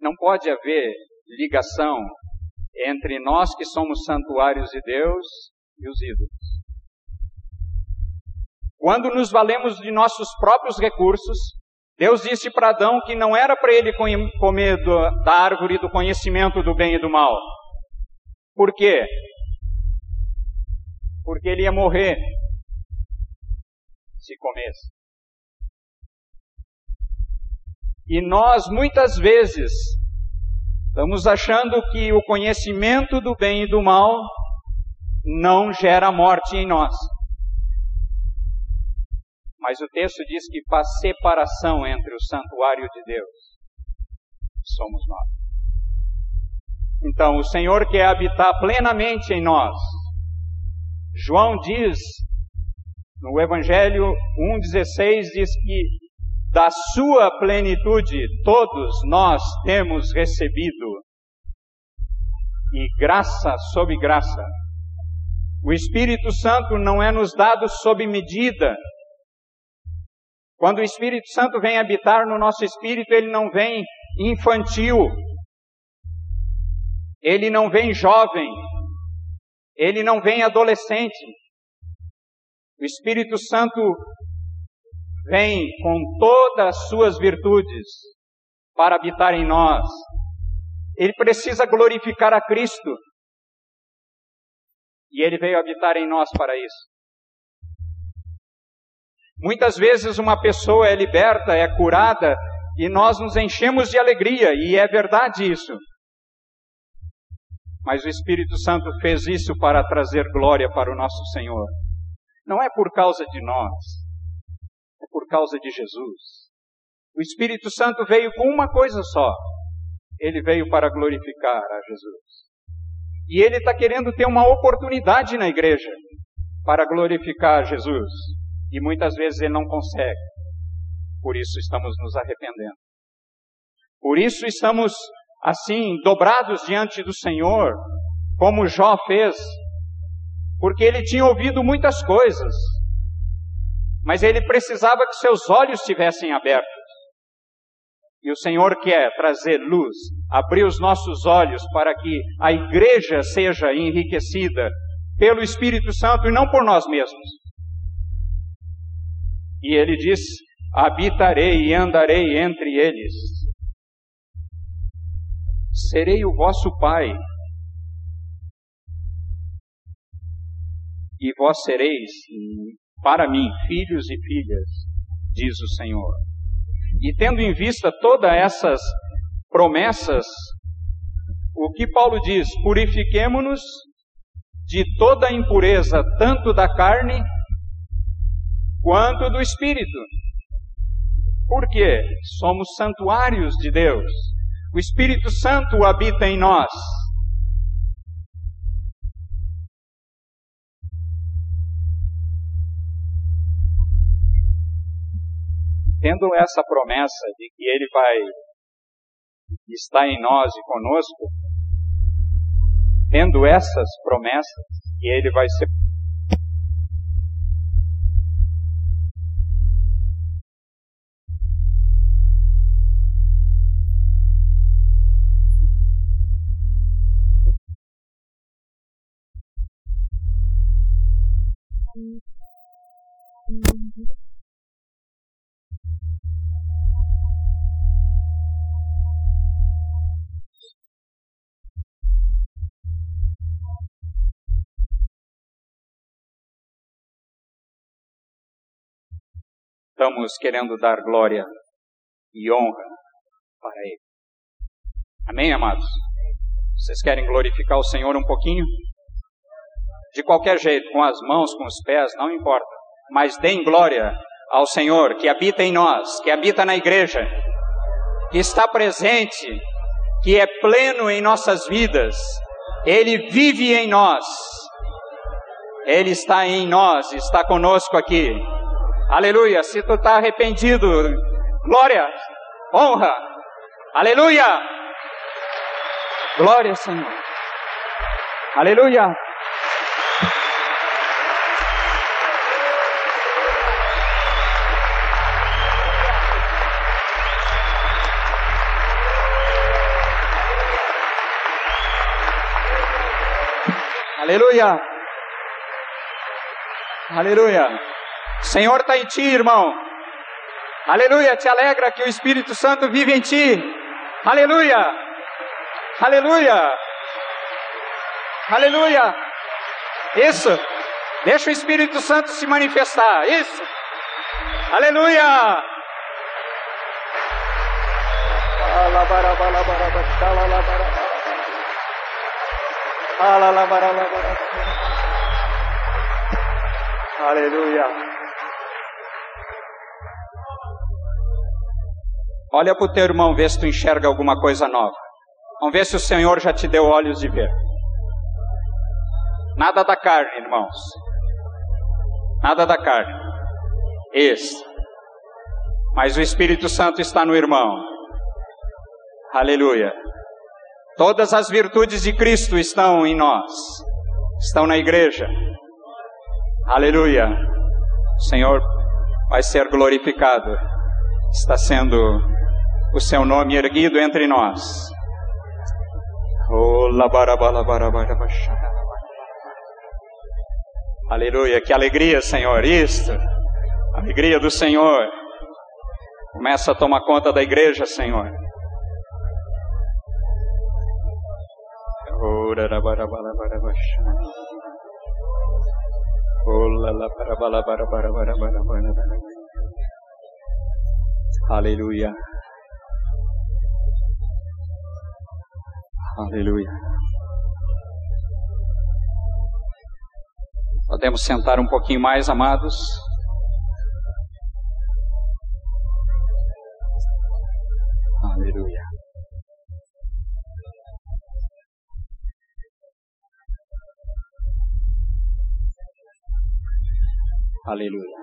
Não pode haver ligação entre nós que somos santuários de Deus e os ídolos. Quando nos valemos de nossos próprios recursos, Deus disse para Adão que não era para ele comer do, da árvore do conhecimento do bem e do mal. Por quê? Porque ele ia morrer se comesse. E nós muitas vezes estamos achando que o conhecimento do bem e do mal não gera morte em nós. Mas o texto diz que faz separação entre o santuário de Deus. Somos nós. Então, o Senhor quer habitar plenamente em nós. João diz, no Evangelho 1,16, diz que da sua plenitude todos nós temos recebido. E graça sobre graça. O Espírito Santo não é nos dado sob medida. Quando o Espírito Santo vem habitar no nosso espírito, ele não vem infantil. Ele não vem jovem. Ele não vem adolescente. O Espírito Santo vem com todas as suas virtudes para habitar em nós. Ele precisa glorificar a Cristo. E ele veio habitar em nós para isso. Muitas vezes uma pessoa é liberta, é curada, e nós nos enchemos de alegria, e é verdade isso. Mas o Espírito Santo fez isso para trazer glória para o nosso Senhor. Não é por causa de nós, por causa de Jesus. O Espírito Santo veio com uma coisa só. Ele veio para glorificar a Jesus. E ele está querendo ter uma oportunidade na igreja para glorificar Jesus. E muitas vezes ele não consegue. Por isso estamos nos arrependendo. Por isso estamos assim, dobrados diante do Senhor, como Jó fez. Porque ele tinha ouvido muitas coisas, mas ele precisava que seus olhos estivessem abertos. E o Senhor quer trazer luz, abrir os nossos olhos para que a igreja seja enriquecida pelo Espírito Santo e não por nós mesmos. E ele diz: habitarei e andarei entre eles. Serei o vosso Pai. E vós sereis para mim, filhos e filhas, diz o Senhor. E tendo em vista todas essas promessas, o que Paulo diz? Purifiquemo-nos de toda a impureza, tanto da carne quanto do espírito. Por quê? Somos santuários de Deus. O Espírito Santo habita em nós. Tendo essa promessa de que Ele vai estar em nós e conosco, tendo essas promessas, que Ele vai ser estamos querendo dar glória e honra para Ele. Amém, amados? Vocês querem glorificar o Senhor um pouquinho? De qualquer jeito, com as mãos, com os pés, não importa. Mas deem glória ao Senhor que habita em nós, que habita na igreja, que está presente, que é pleno em nossas vidas. Ele vive em nós. Ele está em nós, está conosco aqui. Aleluia. Se tu está arrependido, glória, honra. Aleluia. Glória, Senhor. Aleluia. Aleluia. Aleluia. O Senhor está em ti, irmão. Aleluia. Te alegra que o Espírito Santo vive em ti. Aleluia. Aleluia. Aleluia. Isso. Deixa o Espírito Santo se manifestar. Isso. Aleluia. Aleluia. Olha para o teu irmão, vê se tu enxerga alguma coisa nova. Vamos ver se o Senhor já te deu olhos de ver. Nada da carne, irmãos. Nada da carne. Isso. Mas o Espírito Santo está no irmão. Aleluia. Todas as virtudes de Cristo estão em nós. Estão na igreja. Aleluia. O Senhor vai ser glorificado. Está sendo o seu nome erguido entre nós. Aleluia, que alegria, Senhor, isto, alegria do Senhor. Começa a tomar conta da igreja, Senhor. Aleluia. Aleluia. Podemos sentar um pouquinho mais, amados. Aleluia. Aleluia.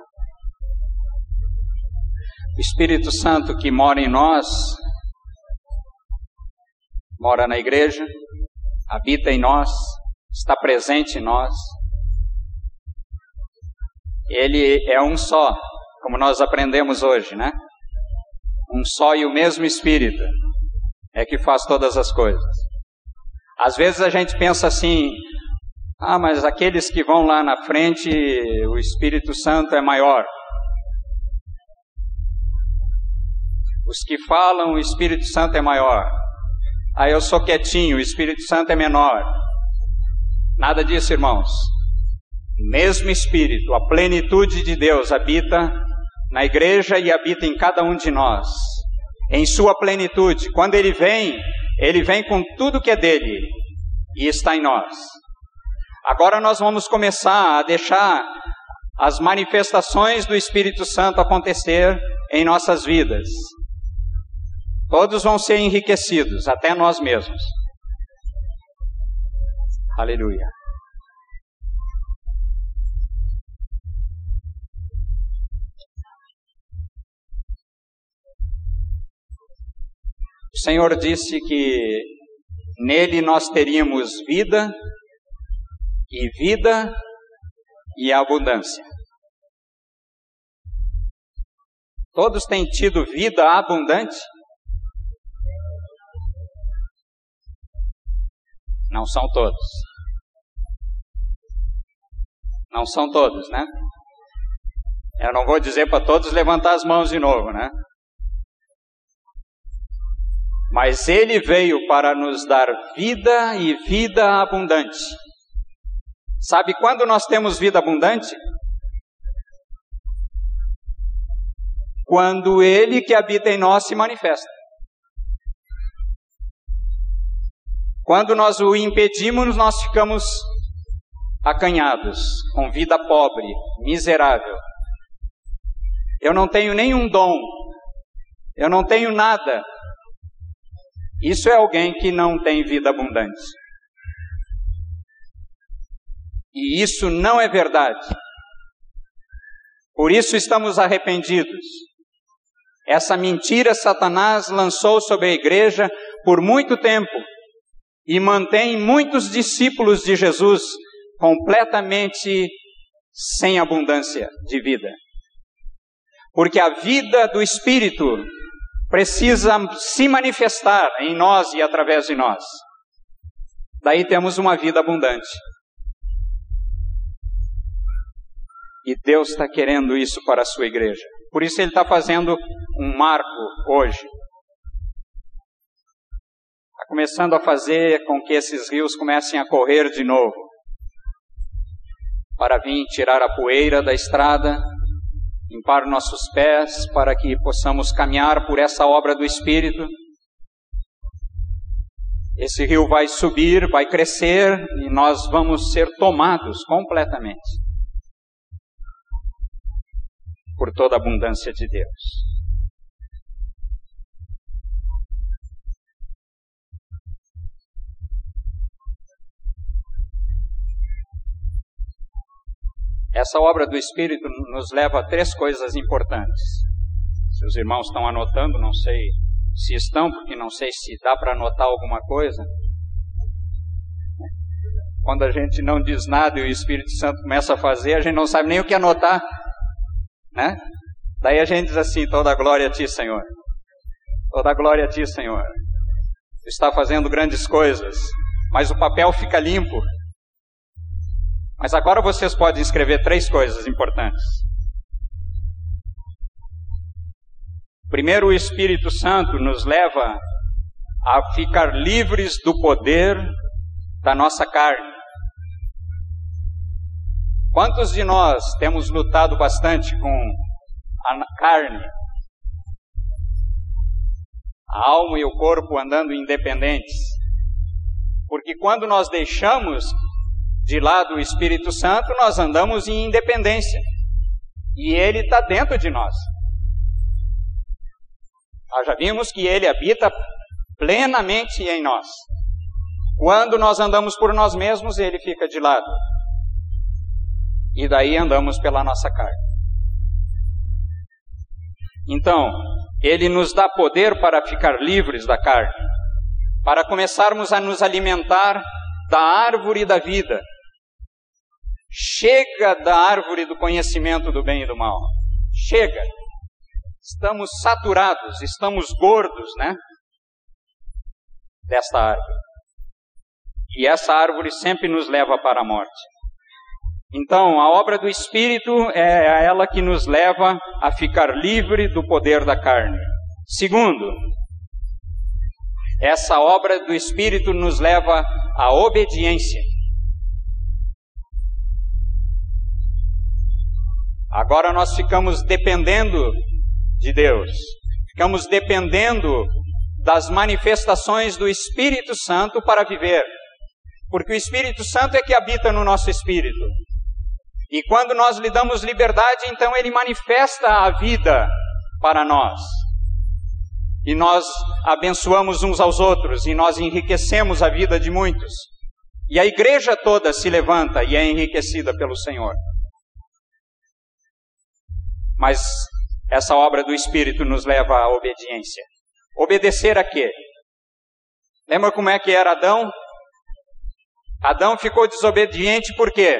O Espírito Santo que mora em nós mora na igreja, habita em nós, está presente em nós. Ele é um só, como nós aprendemos hoje, né? Um só e o mesmo Espírito é que faz todas as coisas. Às vezes a gente pensa assim: ah, mas aqueles que vão lá na frente, o Espírito Santo é maior. Os que falam, o Espírito Santo é maior. Aí eu sou quietinho, o Espírito Santo é menor. Nada disso, irmãos. Mesmo Espírito, a plenitude de Deus habita na igreja e habita em cada um de nós. Em sua plenitude. Quando ele vem, ele vem com tudo que é dele e está em nós. Agora nós vamos começar a deixar as manifestações do Espírito Santo acontecer em nossas vidas. Todos vão ser enriquecidos, até nós mesmos. Aleluia. O Senhor disse que nele nós teríamos vida e vida e abundância. Todos têm tido vida abundante? Não são todos. Não são todos, né? Eu não vou dizer para todos levantar as mãos de novo, né? Mas ele veio para nos dar vida e vida abundante. Sabe quando nós temos vida abundante? Quando ele que habita em nós se manifesta. Quando nós o impedimos, nós ficamos acanhados, com vida pobre, miserável. Eu não tenho nenhum dom, eu não tenho nada. Isso é alguém que não tem vida abundante. E isso não é verdade. Por isso estamos arrependidos. Essa mentira Satanás lançou sobre a igreja por muito tempo e mantém muitos discípulos de Jesus completamente sem abundância de vida. Porque a vida do Espírito precisa se manifestar em nós e através de nós. Daí temos uma vida abundante. E Deus está querendo isso para a sua igreja. Por isso Ele está fazendo um marco hoje. Começando a fazer com que esses rios comecem a correr de novo. Para vir tirar a poeira da estrada, limpar nossos pés, para que possamos caminhar por essa obra do Espírito. Esse rio vai subir, vai crescer e nós vamos ser tomados completamente por toda a abundância de Deus. Essa obra do Espírito nos leva a três coisas importantes. Se os irmãos estão anotando, não sei se estão, porque não sei se dá para anotar alguma coisa. Quando a gente não diz nada e o Espírito Santo começa a fazer, a gente não sabe nem o que anotar. Né? Daí a gente diz assim: toda glória a ti, Senhor. Toda glória a ti, Senhor. Tu está fazendo grandes coisas, mas o papel fica limpo. Mas agora vocês podem escrever três coisas importantes. Primeiro, o Espírito Santo nos leva a ficar livres do poder da nossa carne. Quantos de nós temos lutado bastante com a carne? A alma e o corpo andando independentes. Porque quando nós deixamos de lado o Espírito Santo, nós andamos em independência. E ele está dentro de nós. Nós já vimos que ele habita plenamente em nós. Quando nós andamos por nós mesmos, ele fica de lado e daí andamos pela nossa carne. Então, ele nos dá poder para ficar livres da carne, para começarmos a nos alimentar da árvore da vida. Chega da árvore do conhecimento do bem e do mal. Chega. Estamos saturados, estamos gordos, né? Desta árvore. E essa árvore sempre nos leva para a morte. Então, a obra do Espírito é ela que nos leva a ficar livre do poder da carne. Segundo, essa obra do Espírito nos leva à obediência. Agora nós ficamos dependendo de Deus, ficamos dependendo das manifestações do Espírito Santo para viver, porque o Espírito Santo é que habita no nosso espírito. E quando nós lhe damos liberdade, então ele manifesta a vida para nós. E nós abençoamos uns aos outros e nós enriquecemos a vida de muitos. E a igreja toda se levanta e é enriquecida pelo Senhor. Mas essa obra do Espírito nos leva à obediência. Obedecer a quê? Lembra como é que era Adão? Adão ficou desobediente por quê?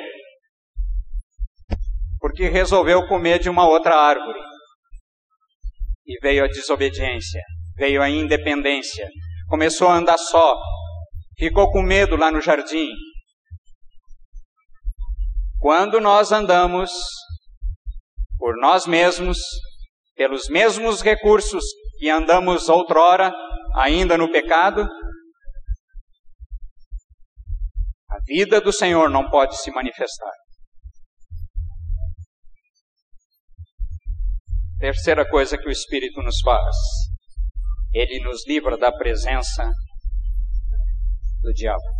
Porque resolveu comer de uma outra árvore. E veio a desobediência, veio a independência. Começou a andar só, ficou com medo lá no jardim. Quando nós andamos por nós mesmos, pelos mesmos recursos que andamos outrora, ainda no pecado, a vida do Senhor não pode se manifestar. Terceira coisa que o Espírito nos faz, ele nos livra da presença do diabo.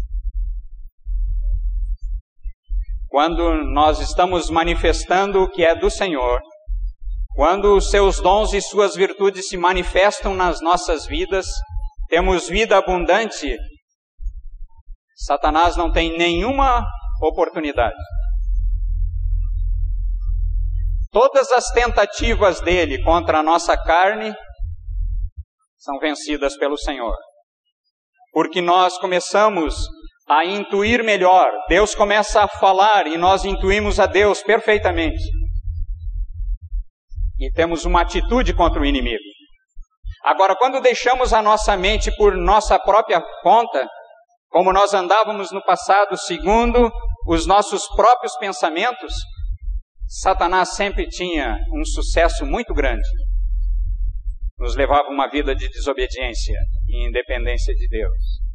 Quando nós estamos manifestando o que é do Senhor, quando os seus dons e suas virtudes se manifestam nas nossas vidas, temos vida abundante, Satanás não tem nenhuma oportunidade. Todas as tentativas dele contra a nossa carne são vencidas pelo Senhor. Porque nós começamos a intuir melhor, Deus começa a falar e nós intuímos a Deus perfeitamente e temos uma atitude contra o inimigo. Agora, quando deixamos a nossa mente por nossa própria conta, como nós andávamos no passado segundo os nossos próprios pensamentos, Satanás sempre tinha um sucesso muito grande. Nos levava uma vida de desobediência e independência de Deus.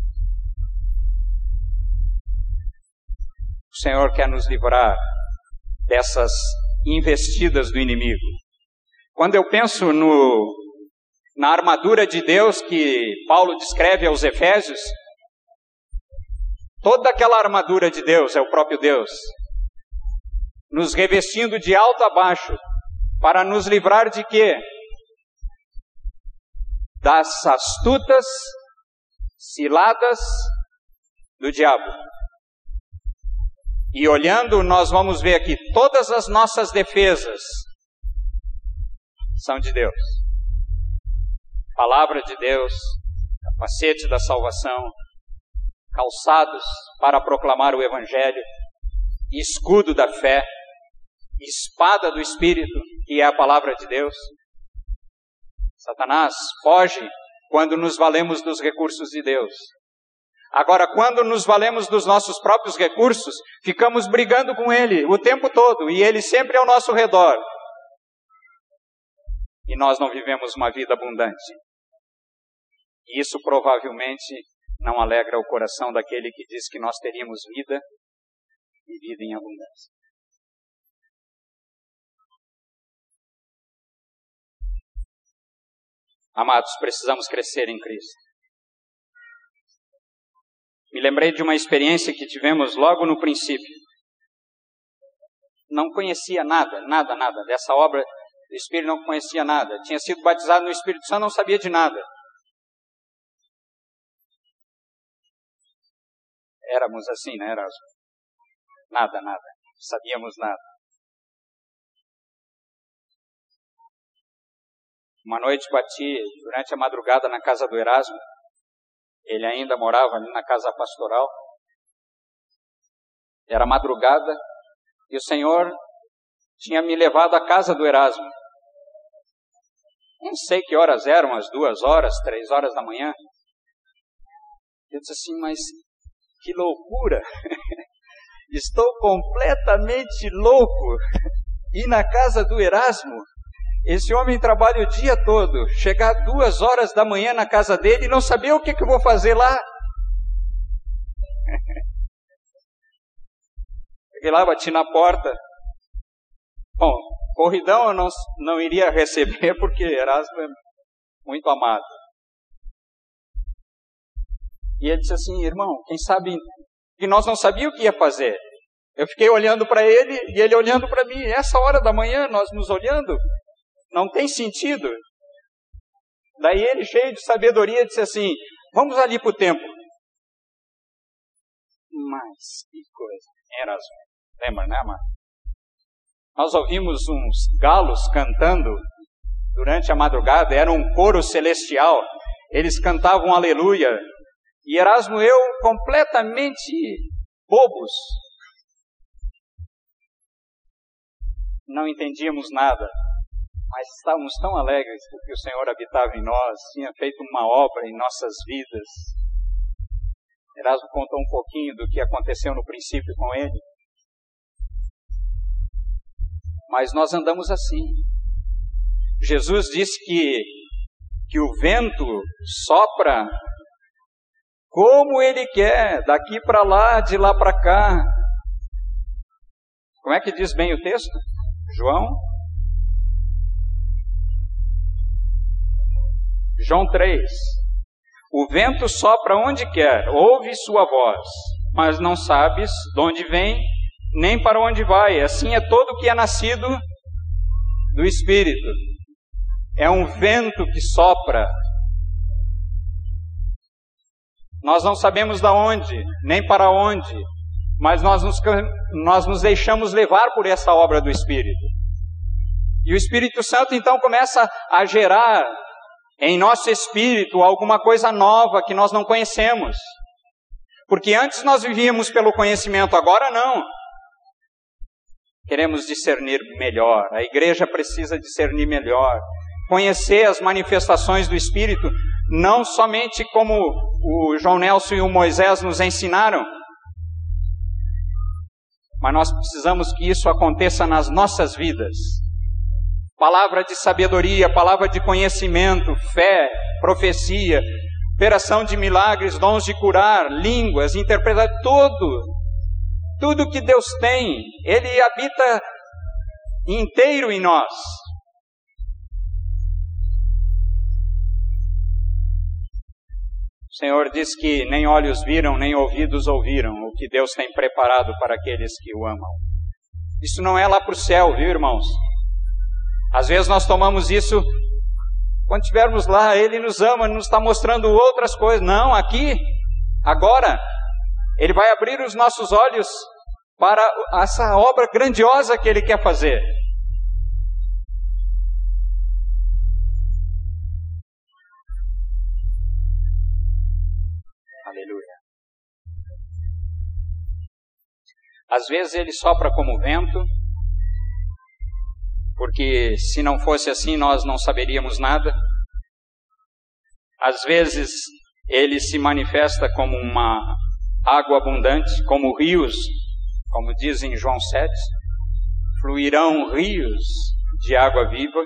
O Senhor quer nos livrar dessas investidas do inimigo. Quando eu penso no, na armadura de Deus que Paulo descreve aos Efésios, toda aquela armadura de Deus é o próprio Deus, nos revestindo de alto a baixo, para nos livrar de quê? Das astutas ciladas do diabo. E olhando, nós vamos ver aqui todas as nossas defesas são de Deus. Palavra de Deus, capacete da salvação, calçados para proclamar o Evangelho, escudo da fé, espada do Espírito, que é a palavra de Deus. Satanás foge quando nos valemos dos recursos de Deus. Agora, quando nos valemos dos nossos próprios recursos, ficamos brigando com ele o tempo todo e ele sempre ao nosso redor e nós não vivemos uma vida abundante. E isso provavelmente não alegra o coração daquele que diz que nós teríamos vida e vida em abundância. Amados, precisamos crescer em Cristo. Me lembrei de uma experiência que tivemos logo no princípio. Não conhecia nada, nada, nada dessa obra o Espírito não conhecia nada. Tinha sido batizado no Espírito Santo, não sabia de nada. Éramos assim, né, Erasmo? Nada, nada. Sabíamos nada. Uma noite bati durante a madrugada na casa do Erasmo. Ele ainda morava ali na casa pastoral. Era madrugada e o Senhor tinha me levado à casa do Erasmo. Nem sei que horas eram, as duas horas, três horas da manhã. Eu disse assim, mas que loucura! Estou completamente louco. Ir na casa do Erasmo, esse homem trabalha o dia todo, chegar duas horas da manhã na casa dele e não saber o que, que eu vou fazer lá. Cheguei lá, bati na porta. Bom, Corridão eu não, não iria receber porque Erasmo é muito amado. E ele disse assim, irmão, quem sabe que nós não sabíamos o que ia fazer. Eu fiquei olhando para ele e ele olhando para mim. Essa hora da manhã, nós nos olhando, não tem sentido. Daí ele, cheio de sabedoria, disse assim: Vamos ali para o templo. Mas que coisa. Erasmo. Lembra, né, amado? Nós ouvimos uns galos cantando durante a madrugada, era um coro celestial. Eles cantavam aleluia E Erasmo e eu completamente bobos. Não entendíamos nada, mas estávamos tão alegres porque o Senhor habitava em nós, tinha feito uma obra em nossas vidas. Erasmo contou um pouquinho do que aconteceu no princípio com ele. Mas nós andamos assim. Jesus disse que, que o vento sopra como ele quer, daqui para lá, de lá para cá. Como é que diz bem o texto? João? João 3. O vento sopra onde quer, ouve sua voz, mas não sabes de onde vem, nem para onde vai. Assim é todo que é nascido do Espírito. É um vento que sopra. Nós não sabemos de onde, nem para onde, mas nós nos, nós nos deixamos levar por essa obra do Espírito. E o Espírito Santo então começa a gerar em nosso espírito alguma coisa nova que nós não conhecemos. Porque antes nós vivíamos pelo conhecimento, agora não. Queremos discernir melhor, a igreja precisa discernir melhor, conhecer as manifestações do Espírito, não somente como o João Nelson e o Moisés nos ensinaram, mas nós precisamos que isso aconteça nas nossas vidas palavra de sabedoria, palavra de conhecimento, fé, profecia, operação de milagres, dons de curar, línguas, interpretar tudo. Tudo que Deus tem, Ele habita inteiro em nós. O Senhor diz que nem olhos viram, nem ouvidos ouviram o que Deus tem preparado para aqueles que o amam. Isso não é lá para o céu, viu, irmãos? Às vezes nós tomamos isso, quando estivermos lá, Ele nos ama, nos está mostrando outras coisas. Não, aqui, agora, Ele vai abrir os nossos olhos para essa obra grandiosa que Ele quer fazer. Aleluia. Às vezes ele sopra como vento, porque se não fosse assim nós não saberíamos nada. Às vezes ele se manifesta como uma água abundante, como rios, como diz em João 7, fluirão rios de água viva,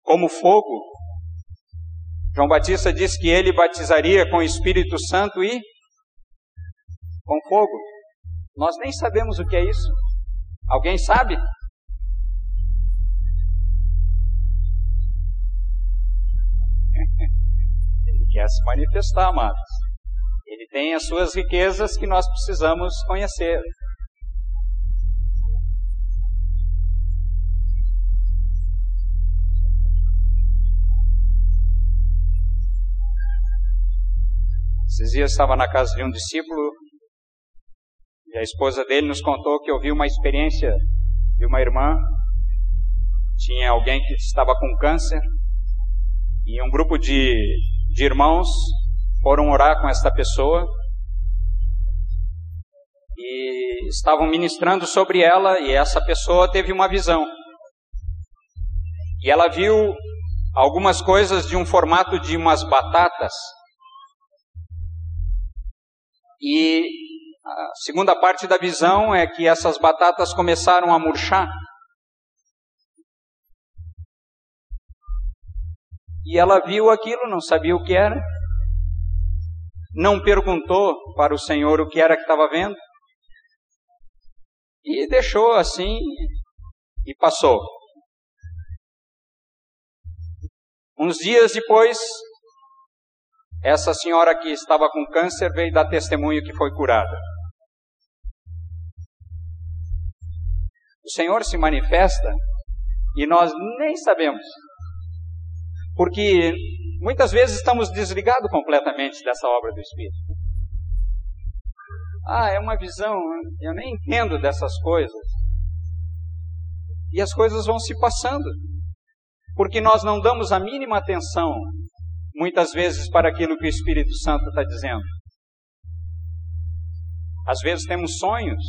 como fogo. João Batista diz que ele batizaria com o Espírito Santo e com fogo. Nós nem sabemos o que é isso. Alguém sabe? Quer se manifestar, amados. Ele tem as suas riquezas que nós precisamos conhecer. Esses dias estava na casa de um discípulo e a esposa dele nos contou que ouviu uma experiência de uma irmã. Tinha alguém que estava com câncer e um grupo de de irmãos foram orar com esta pessoa e estavam ministrando sobre ela e essa pessoa teve uma visão. E ela viu algumas coisas de um formato de umas batatas. E a segunda parte da visão é que essas batatas começaram a murchar. E ela viu aquilo, não sabia o que era. Não perguntou para o Senhor o que era que estava vendo. E deixou assim e passou. Uns dias depois, essa senhora que estava com câncer veio dar testemunho que foi curada. O Senhor se manifesta e nós nem sabemos. Porque muitas vezes estamos desligados completamente dessa obra do Espírito. Ah, é uma visão, eu nem entendo dessas coisas. E as coisas vão se passando. Porque nós não damos a mínima atenção muitas vezes para aquilo que o Espírito Santo está dizendo. Às vezes temos sonhos,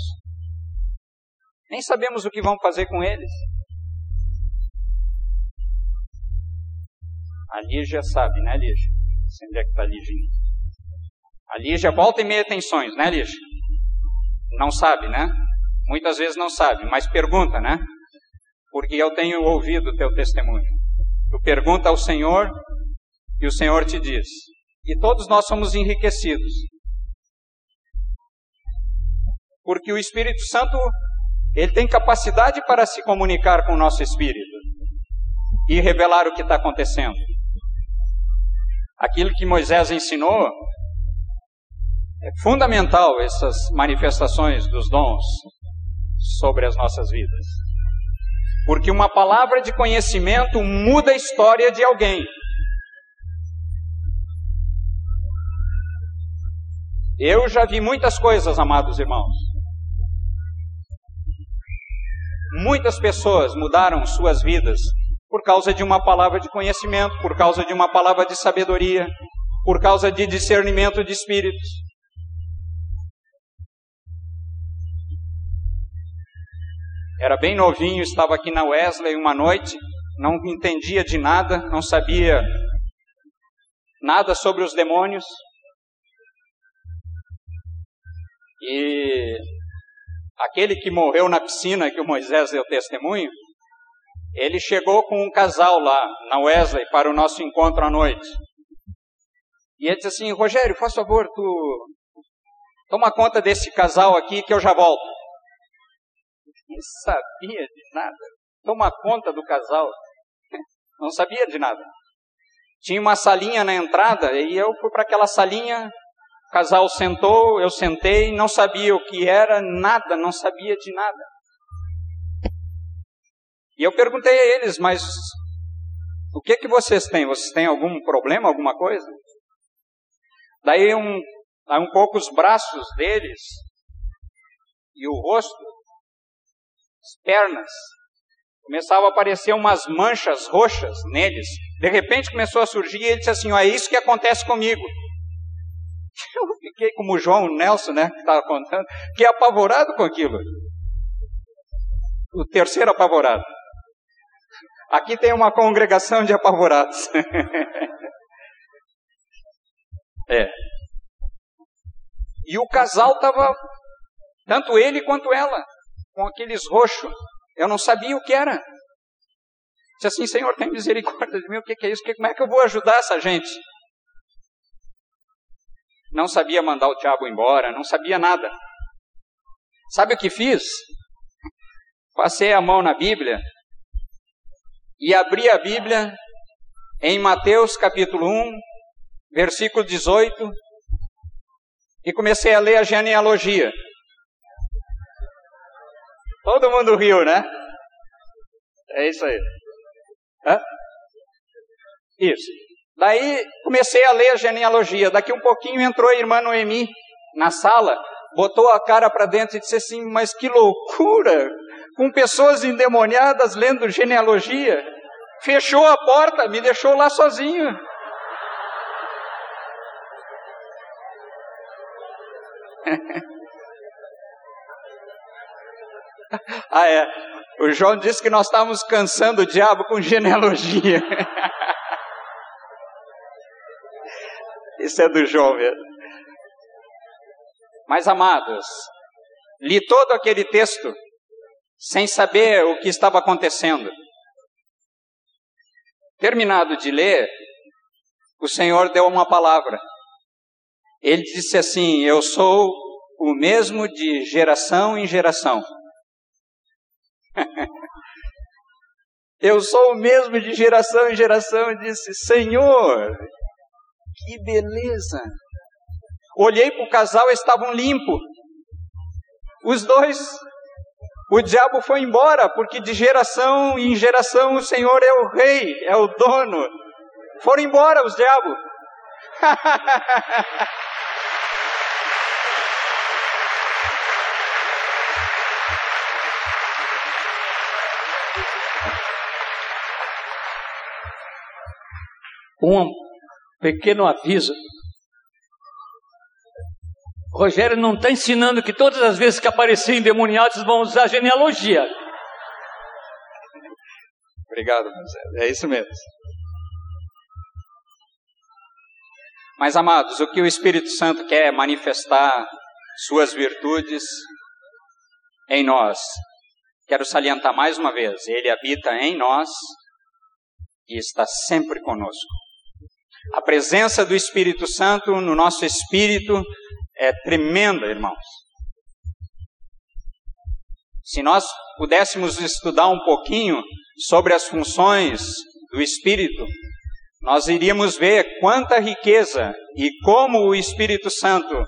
nem sabemos o que vão fazer com eles. A Lígia sabe, né, Lígia? Onde é que está a Lígia? A Lígia volta e meia tem sonhos, né, Lígia? Não sabe, né? Muitas vezes não sabe, mas pergunta, né? Porque eu tenho ouvido o teu testemunho. Tu pergunta ao Senhor e o Senhor te diz. E todos nós somos enriquecidos. Porque o Espírito Santo, ele tem capacidade para se comunicar com o nosso espírito e revelar o que está acontecendo. Aquilo que Moisés ensinou é fundamental, essas manifestações dos dons sobre as nossas vidas. Porque uma palavra de conhecimento muda a história de alguém. Eu já vi muitas coisas, amados irmãos. Muitas pessoas mudaram suas vidas por causa de uma palavra de conhecimento, por causa de uma palavra de sabedoria, por causa de discernimento de espíritos. Era bem novinho, estava aqui na Wesley uma noite, não entendia de nada, não sabia nada sobre os demônios. E aquele que morreu na piscina, que o Moisés deu testemunho, ele chegou com um casal lá na Wesley para o nosso encontro à noite. E ele disse assim: Rogério, faz favor, tu toma conta desse casal aqui que eu já volto nem sabia de nada. Toma conta do casal. Não sabia de nada. Tinha uma salinha na entrada e eu fui para aquela salinha. O casal sentou, eu sentei, não sabia o que era, nada, não sabia de nada. E eu perguntei a eles, mas o que que vocês têm? Vocês têm algum problema, alguma coisa? Daí um, um pouco os braços deles e o rosto as pernas. Começava a aparecer umas manchas roxas neles. De repente começou a surgir e ele disse assim: é isso que acontece comigo. Eu fiquei como o João Nelson, né, que estava contando, que apavorado com aquilo. O terceiro apavorado. Aqui tem uma congregação de apavorados. é. E o casal estava, tanto ele quanto ela, com aqueles roxos. Eu não sabia o que era. Disse assim, Senhor, tem misericórdia de mim, o que, é isso? Como é que eu vou ajudar essa gente? Não sabia mandar o diabo embora, não sabia nada. Sabe o que fiz? Passei a mão na Bíblia e abri a Bíblia em Mateus capítulo 1, versículo 18, e comecei a ler a genealogia. Todo mundo riu, né? É isso aí. Hã? Isso. Daí comecei a ler a genealogia. Daqui um pouquinho entrou a irmã Noemi na sala, botou a cara para dentro e disse assim: Mas que loucura! Com pessoas endemoniadas lendo genealogia. Fechou a porta, me deixou lá sozinho. ah, é. O João disse que nós estávamos cansando o diabo com genealogia. Isso é do João mesmo. Mas, amados, li todo aquele texto sem saber o que estava acontecendo. Terminado de ler, o Senhor deu uma palavra. Ele disse assim: Eu sou o mesmo de geração em geração. Eu sou o mesmo de geração em geração e disse: Senhor, que beleza! Olhei para o casal, estavam limpos. Os dois, o diabo foi embora, porque de geração em geração o Senhor é o rei, é o dono. Foram embora os diabos. Um, Pequeno aviso. Rogério não está ensinando que todas as vezes que aparecer endemoniados vão usar genealogia. Obrigado, Marcelo. É isso mesmo. Mas, amados, o que o Espírito Santo quer é manifestar suas virtudes em nós. Quero salientar mais uma vez: Ele habita em nós e está sempre conosco. A presença do Espírito Santo no nosso espírito é tremenda, irmãos. Se nós pudéssemos estudar um pouquinho sobre as funções do Espírito, nós iríamos ver quanta riqueza e como o Espírito Santo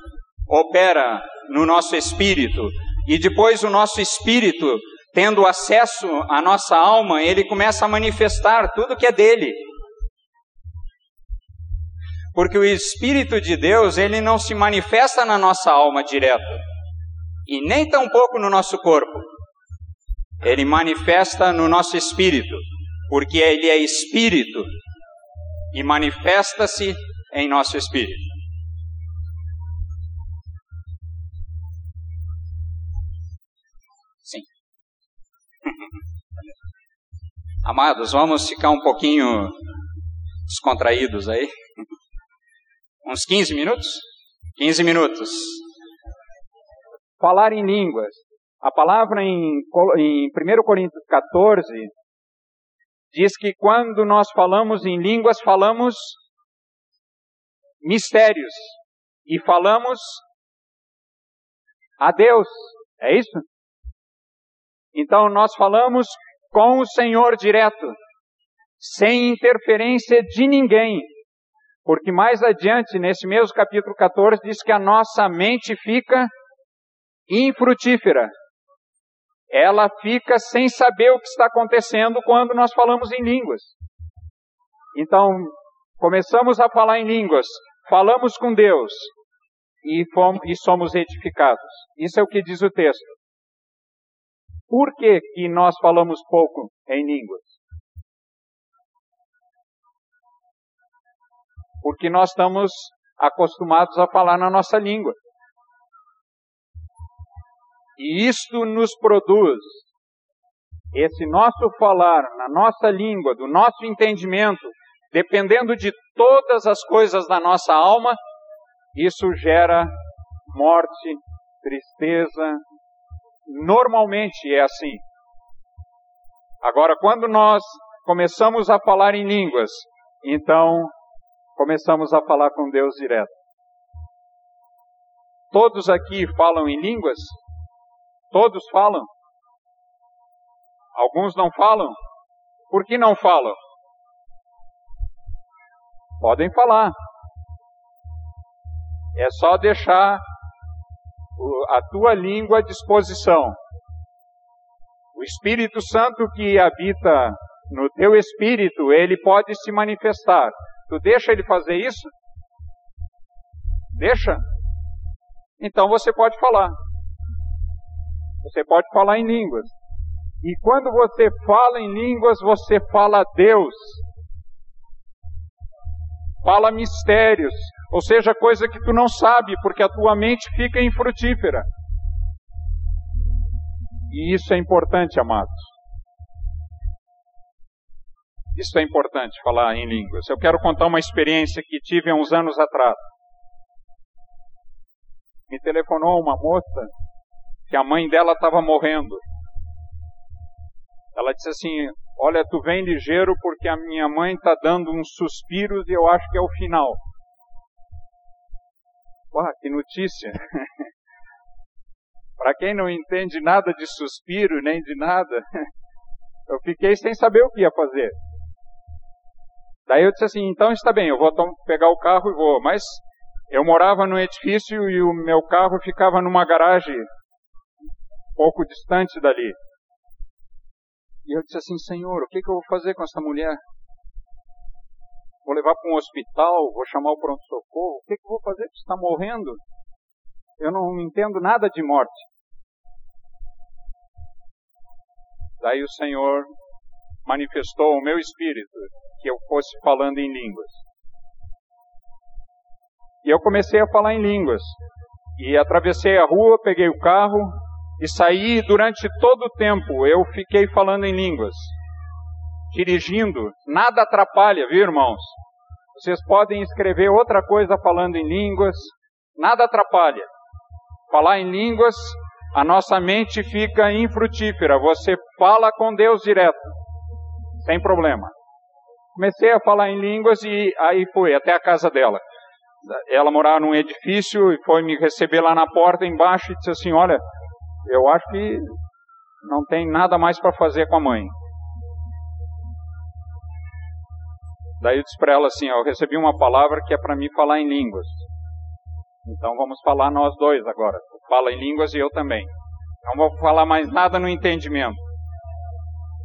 opera no nosso espírito. E depois o nosso espírito, tendo acesso à nossa alma, ele começa a manifestar tudo que é dele. Porque o Espírito de Deus, ele não se manifesta na nossa alma direto, e nem tampouco no nosso corpo. Ele manifesta no nosso espírito, porque ele é espírito e manifesta-se em nosso espírito. Sim. Amados, vamos ficar um pouquinho descontraídos aí. Uns 15 minutos? 15 minutos. Falar em línguas. A palavra em, em 1 Coríntios 14 diz que quando nós falamos em línguas, falamos mistérios e falamos a Deus. É isso? Então nós falamos com o Senhor direto, sem interferência de ninguém. Porque mais adiante, nesse mesmo capítulo 14, diz que a nossa mente fica infrutífera. Ela fica sem saber o que está acontecendo quando nós falamos em línguas. Então, começamos a falar em línguas, falamos com Deus e, fomos, e somos edificados. Isso é o que diz o texto. Por que, que nós falamos pouco em línguas? Porque nós estamos acostumados a falar na nossa língua. E isto nos produz, esse nosso falar na nossa língua, do nosso entendimento, dependendo de todas as coisas da nossa alma, isso gera morte, tristeza. Normalmente é assim. Agora, quando nós começamos a falar em línguas, então começamos a falar com Deus direto. Todos aqui falam em línguas? Todos falam? Alguns não falam? Por que não falam? Podem falar. É só deixar a tua língua à disposição. O Espírito Santo que habita no teu espírito, ele pode se manifestar. Tu deixa ele fazer isso? Deixa? Então você pode falar. Você pode falar em línguas. E quando você fala em línguas, você fala a Deus. Fala mistérios, ou seja, coisa que tu não sabe, porque a tua mente fica infrutífera. E isso é importante, amados. Isso é importante, falar em línguas. Eu quero contar uma experiência que tive há uns anos atrás. Me telefonou uma moça que a mãe dela estava morrendo. Ela disse assim: Olha, tu vem ligeiro porque a minha mãe está dando uns suspiros e eu acho que é o final. Uau, que notícia! Para quem não entende nada de suspiro nem de nada, eu fiquei sem saber o que ia fazer. Daí eu disse assim, então está bem, eu vou pegar o carro e vou. Mas eu morava no edifício e o meu carro ficava numa garagem pouco distante dali. E eu disse assim, Senhor, o que, que eu vou fazer com essa mulher? Vou levar para um hospital, vou chamar o pronto-socorro, o que, que eu vou fazer? Está morrendo? Eu não entendo nada de morte. Daí o Senhor manifestou o meu espírito que eu fosse falando em línguas. E eu comecei a falar em línguas. E atravessei a rua, peguei o carro e saí durante todo o tempo. Eu fiquei falando em línguas. Dirigindo, nada atrapalha, viu, irmãos? Vocês podem escrever outra coisa falando em línguas, nada atrapalha. Falar em línguas, a nossa mente fica infrutífera. Você fala com Deus direto, sem problema. Comecei a falar em línguas e aí fui até a casa dela. Ela morava num edifício e foi me receber lá na porta embaixo e disse assim: Olha, eu acho que não tem nada mais para fazer com a mãe. Daí eu disse para ela assim: Eu recebi uma palavra que é para mim falar em línguas. Então vamos falar nós dois agora. Fala em línguas e eu também. Não vou falar mais nada no entendimento.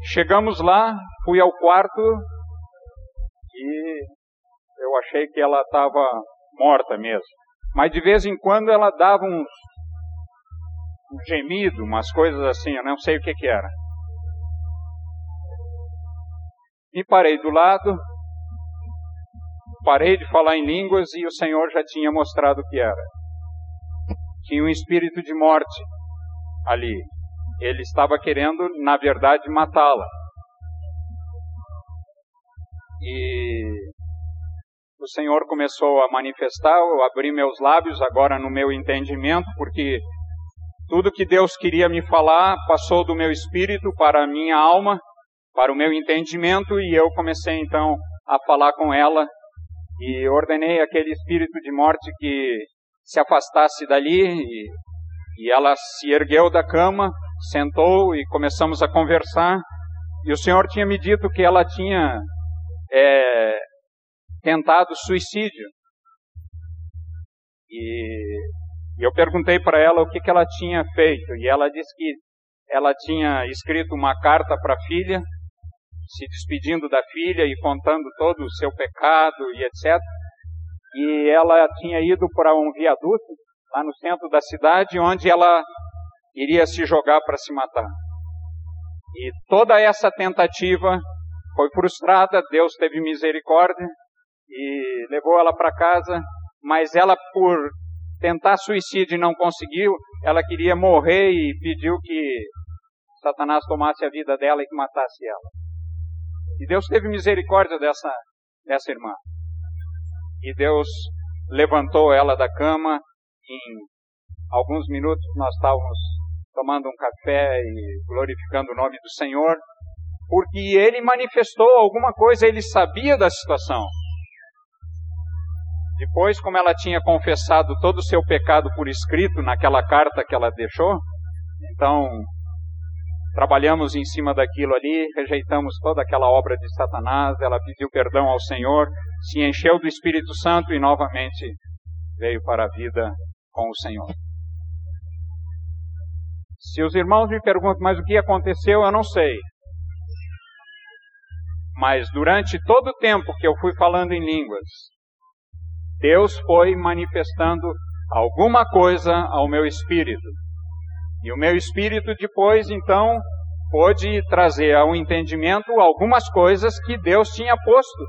Chegamos lá, fui ao quarto e eu achei que ela estava morta mesmo. Mas de vez em quando ela dava uns um gemido, umas coisas assim, eu não sei o que que era. E parei do lado, parei de falar em línguas e o Senhor já tinha mostrado o que era. Tinha um espírito de morte ali. Ele estava querendo, na verdade, matá-la. E o Senhor começou a manifestar, eu abri meus lábios agora no meu entendimento, porque tudo que Deus queria me falar passou do meu espírito para a minha alma, para o meu entendimento, e eu comecei então a falar com ela e ordenei aquele espírito de morte que se afastasse dali e, e ela se ergueu da cama, sentou e começamos a conversar. E o Senhor tinha me dito que ela tinha é, tentado suicídio. E, e eu perguntei para ela o que, que ela tinha feito. E ela disse que ela tinha escrito uma carta para a filha, se despedindo da filha e contando todo o seu pecado e etc. E ela tinha ido para um viaduto lá no centro da cidade, onde ela iria se jogar para se matar. E toda essa tentativa foi frustrada, Deus teve misericórdia e levou ela para casa, mas ela, por tentar suicídio e não conseguiu, ela queria morrer e pediu que Satanás tomasse a vida dela e que matasse ela. E Deus teve misericórdia dessa, dessa irmã. E Deus levantou ela da cama. Em alguns minutos nós estávamos tomando um café e glorificando o nome do Senhor, porque ele manifestou alguma coisa, ele sabia da situação. Depois, como ela tinha confessado todo o seu pecado por escrito naquela carta que ela deixou, então trabalhamos em cima daquilo ali, rejeitamos toda aquela obra de Satanás, ela pediu perdão ao Senhor, se encheu do Espírito Santo e novamente veio para a vida com o Senhor. Se os irmãos me perguntam, mas o que aconteceu, eu não sei. Mas durante todo o tempo que eu fui falando em línguas, Deus foi manifestando alguma coisa ao meu espírito. E o meu espírito depois, então, pôde trazer ao entendimento algumas coisas que Deus tinha posto.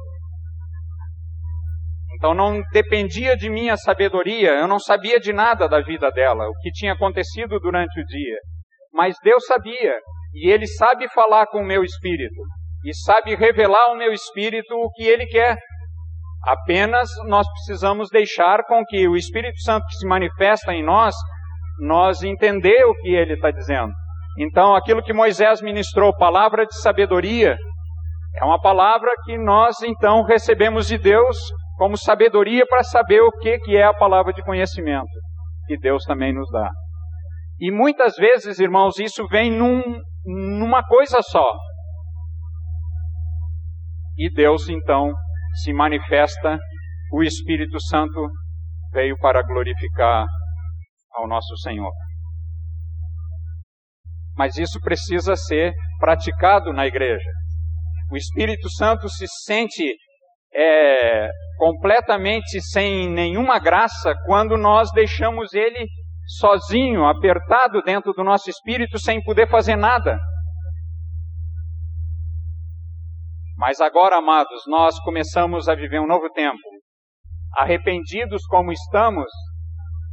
Então não dependia de minha sabedoria, eu não sabia de nada da vida dela, o que tinha acontecido durante o dia. Mas Deus sabia, e Ele sabe falar com o meu espírito, e sabe revelar ao meu espírito o que Ele quer. Apenas nós precisamos deixar com que o Espírito Santo que se manifesta em nós, nós entender o que ele está dizendo. Então, aquilo que Moisés ministrou, palavra de sabedoria, é uma palavra que nós então recebemos de Deus como sabedoria para saber o que, que é a palavra de conhecimento que Deus também nos dá. E muitas vezes, irmãos, isso vem num, numa coisa só. E Deus então se manifesta, o Espírito Santo veio para glorificar ao nosso Senhor. Mas isso precisa ser praticado na igreja. O Espírito Santo se sente é, completamente sem nenhuma graça quando nós deixamos ele sozinho, apertado dentro do nosso espírito, sem poder fazer nada. Mas agora, amados, nós começamos a viver um novo tempo. arrependidos como estamos,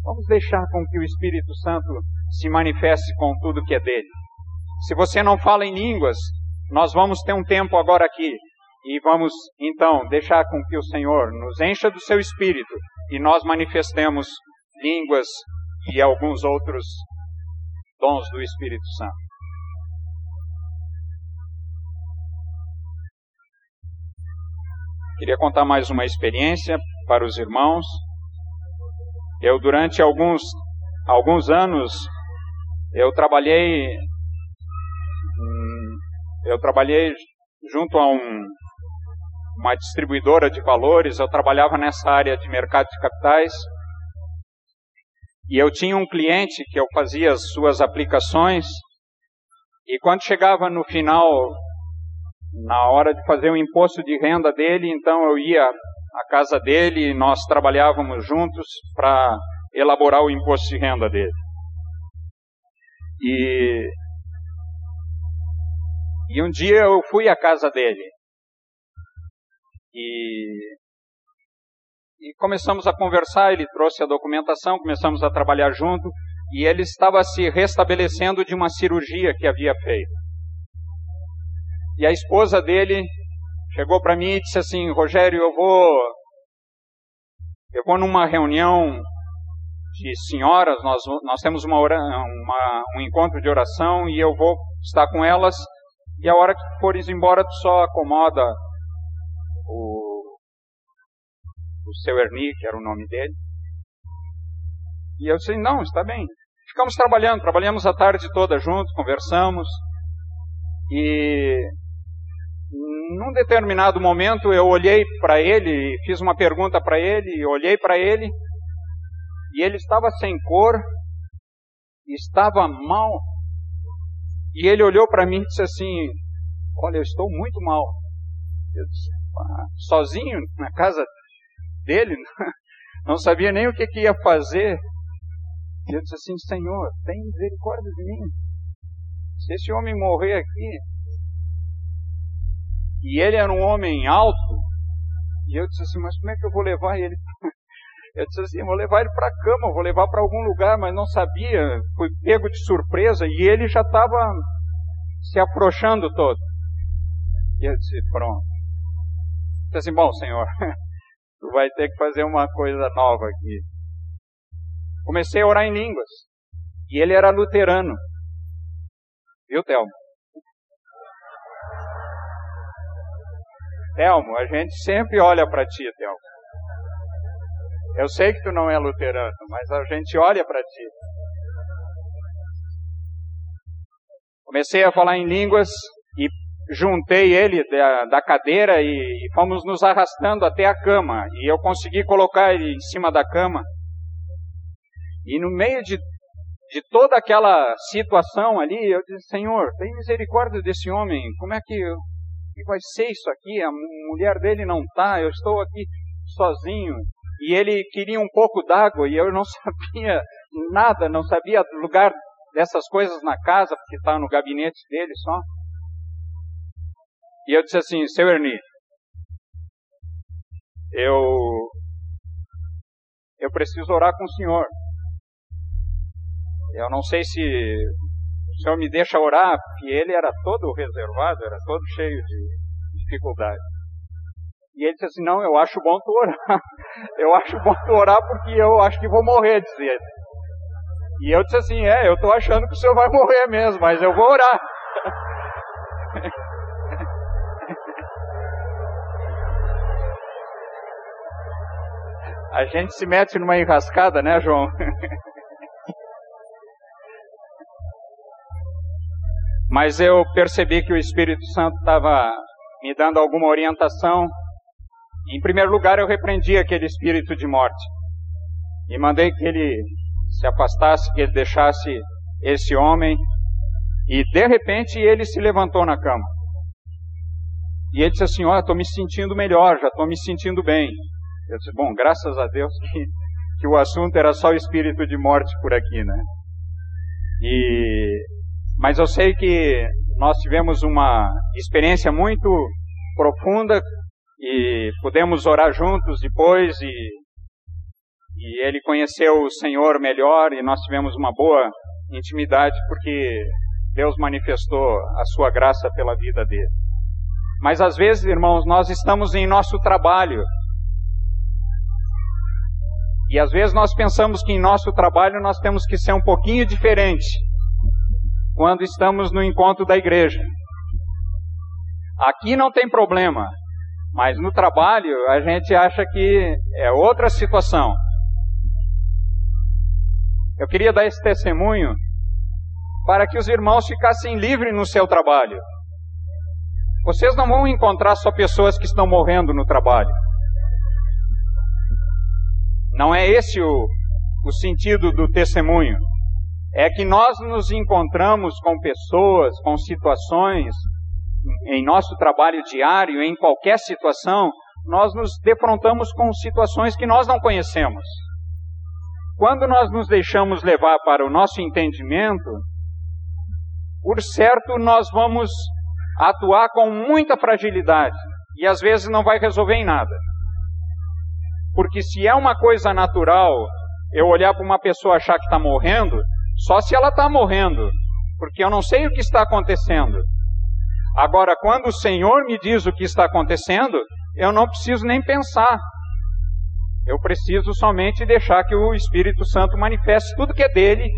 vamos deixar com que o Espírito Santo se manifeste com tudo que é dele. Se você não fala em línguas, nós vamos ter um tempo agora aqui e vamos então deixar com que o Senhor nos encha do seu espírito e nós manifestemos línguas e alguns outros dons do Espírito Santo. Queria contar mais uma experiência para os irmãos. Eu durante alguns alguns anos eu trabalhei hum, eu trabalhei junto a um, uma distribuidora de valores, eu trabalhava nessa área de mercado de capitais. E eu tinha um cliente que eu fazia as suas aplicações, e quando chegava no final, na hora de fazer o imposto de renda dele, então eu ia à casa dele e nós trabalhávamos juntos para elaborar o imposto de renda dele. E, e um dia eu fui à casa dele. E, e começamos a conversar, ele trouxe a documentação, começamos a trabalhar junto, e ele estava se restabelecendo de uma cirurgia que havia feito. E a esposa dele chegou para mim e disse assim: Rogério, eu vou, eu vou numa reunião de senhoras, nós, nós temos uma, uma, um encontro de oração e eu vou estar com elas. E a hora que fores embora, tu só acomoda o seu Erni, que era o nome dele. E eu disse, não, está bem. Ficamos trabalhando, trabalhamos a tarde toda juntos, conversamos. E num determinado momento eu olhei para ele, fiz uma pergunta para ele, olhei para ele, e ele estava sem cor, estava mal. E ele olhou para mim e disse assim: Olha, eu estou muito mal. Eu disse, sozinho na casa dele, não sabia nem o que, que ia fazer. E eu disse assim: Senhor, tem misericórdia de mim. Se esse homem morrer aqui, e ele era um homem alto, e eu disse assim: Mas como é que eu vou levar ele? Eu disse assim: Vou levar ele para a cama, vou levar para algum lugar, mas não sabia. Fui pego de surpresa e ele já estava se afrouxando todo. E eu disse: Pronto. Disse assim, bom, senhor, tu vai ter que fazer uma coisa nova aqui. Comecei a orar em línguas. E ele era luterano. Viu, Telmo? Telmo, a gente sempre olha para ti, Telmo. Eu sei que tu não é luterano, mas a gente olha para ti. Comecei a falar em línguas e juntei ele da, da cadeira e, e, fomos nos arrastando até a cama. E eu consegui colocar ele em cima da cama. E no meio de, de toda aquela situação ali, eu disse: Senhor, tem misericórdia desse homem. Como é que, que vai ser isso aqui? A mulher dele não está, eu estou aqui sozinho. E ele queria um pouco d'água e eu não sabia nada, não sabia lugar dessas coisas na casa, porque está no gabinete dele só. E eu disse assim, seu Erni, eu, eu preciso orar com o senhor. Eu não sei se o senhor me deixa orar, porque ele era todo reservado, era todo cheio de dificuldade. E ele disse assim, não, eu acho bom tu orar. Eu acho bom tu orar porque eu acho que vou morrer, disse ele. E eu disse assim, é, eu estou achando que o senhor vai morrer mesmo, mas eu vou orar. A gente se mete numa enrascada, né, João? Mas eu percebi que o Espírito Santo estava me dando alguma orientação. Em primeiro lugar, eu repreendi aquele espírito de morte e mandei que ele se afastasse, que ele deixasse esse homem. E de repente ele se levantou na cama. E ele disse assim: Ó, oh, estou me sentindo melhor, já estou me sentindo bem. Eu disse, bom, graças a Deus que, que o assunto era só o espírito de morte por aqui, né? E, mas eu sei que nós tivemos uma experiência muito profunda e pudemos orar juntos depois e E ele conheceu o Senhor melhor e nós tivemos uma boa intimidade porque Deus manifestou a sua graça pela vida dele. Mas às vezes, irmãos, nós estamos em nosso trabalho. E às vezes nós pensamos que em nosso trabalho nós temos que ser um pouquinho diferente quando estamos no encontro da igreja. Aqui não tem problema, mas no trabalho a gente acha que é outra situação. Eu queria dar esse testemunho para que os irmãos ficassem livres no seu trabalho. Vocês não vão encontrar só pessoas que estão morrendo no trabalho. Não é esse o, o sentido do testemunho. É que nós nos encontramos com pessoas, com situações, em nosso trabalho diário, em qualquer situação, nós nos defrontamos com situações que nós não conhecemos. Quando nós nos deixamos levar para o nosso entendimento, por certo nós vamos atuar com muita fragilidade e às vezes não vai resolver em nada. Porque se é uma coisa natural eu olhar para uma pessoa achar que está morrendo, só se ela está morrendo, porque eu não sei o que está acontecendo. Agora, quando o Senhor me diz o que está acontecendo, eu não preciso nem pensar. Eu preciso somente deixar que o Espírito Santo manifeste tudo que é dele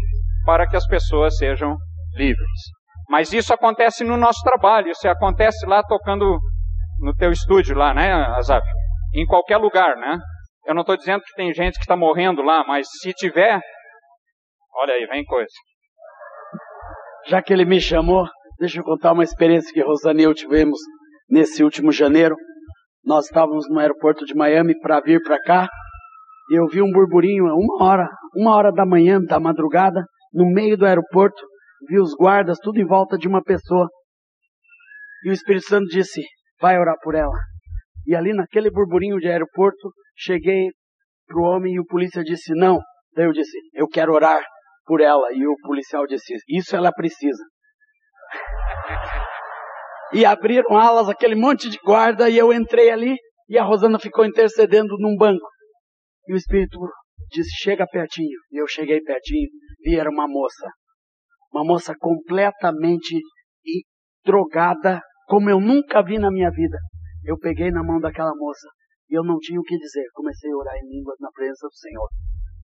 para que as pessoas sejam livres. Mas isso acontece no nosso trabalho, isso acontece lá tocando no teu estúdio lá, né, Azaf? Em qualquer lugar, né? Eu não estou dizendo que tem gente que está morrendo lá, mas se tiver, olha aí, vem coisa. Já que ele me chamou, deixa eu contar uma experiência que Rosane e eu tivemos nesse último janeiro. Nós estávamos no aeroporto de Miami para vir para cá e eu vi um burburinho uma hora, uma hora da manhã, da madrugada, no meio do aeroporto, vi os guardas tudo em volta de uma pessoa. E o Espírito Santo disse: vai orar por ela. E ali naquele burburinho de aeroporto, cheguei pro homem e o polícia disse: não. Daí eu disse: eu quero orar por ela. E o policial disse: isso ela precisa. E abriram alas, aquele monte de guarda, e eu entrei ali, e a Rosana ficou intercedendo num banco. E o Espírito disse: chega pertinho. E eu cheguei pertinho, e era uma moça uma moça completamente drogada, como eu nunca vi na minha vida. Eu peguei na mão daquela moça e eu não tinha o que dizer. Comecei a orar em línguas na presença do Senhor.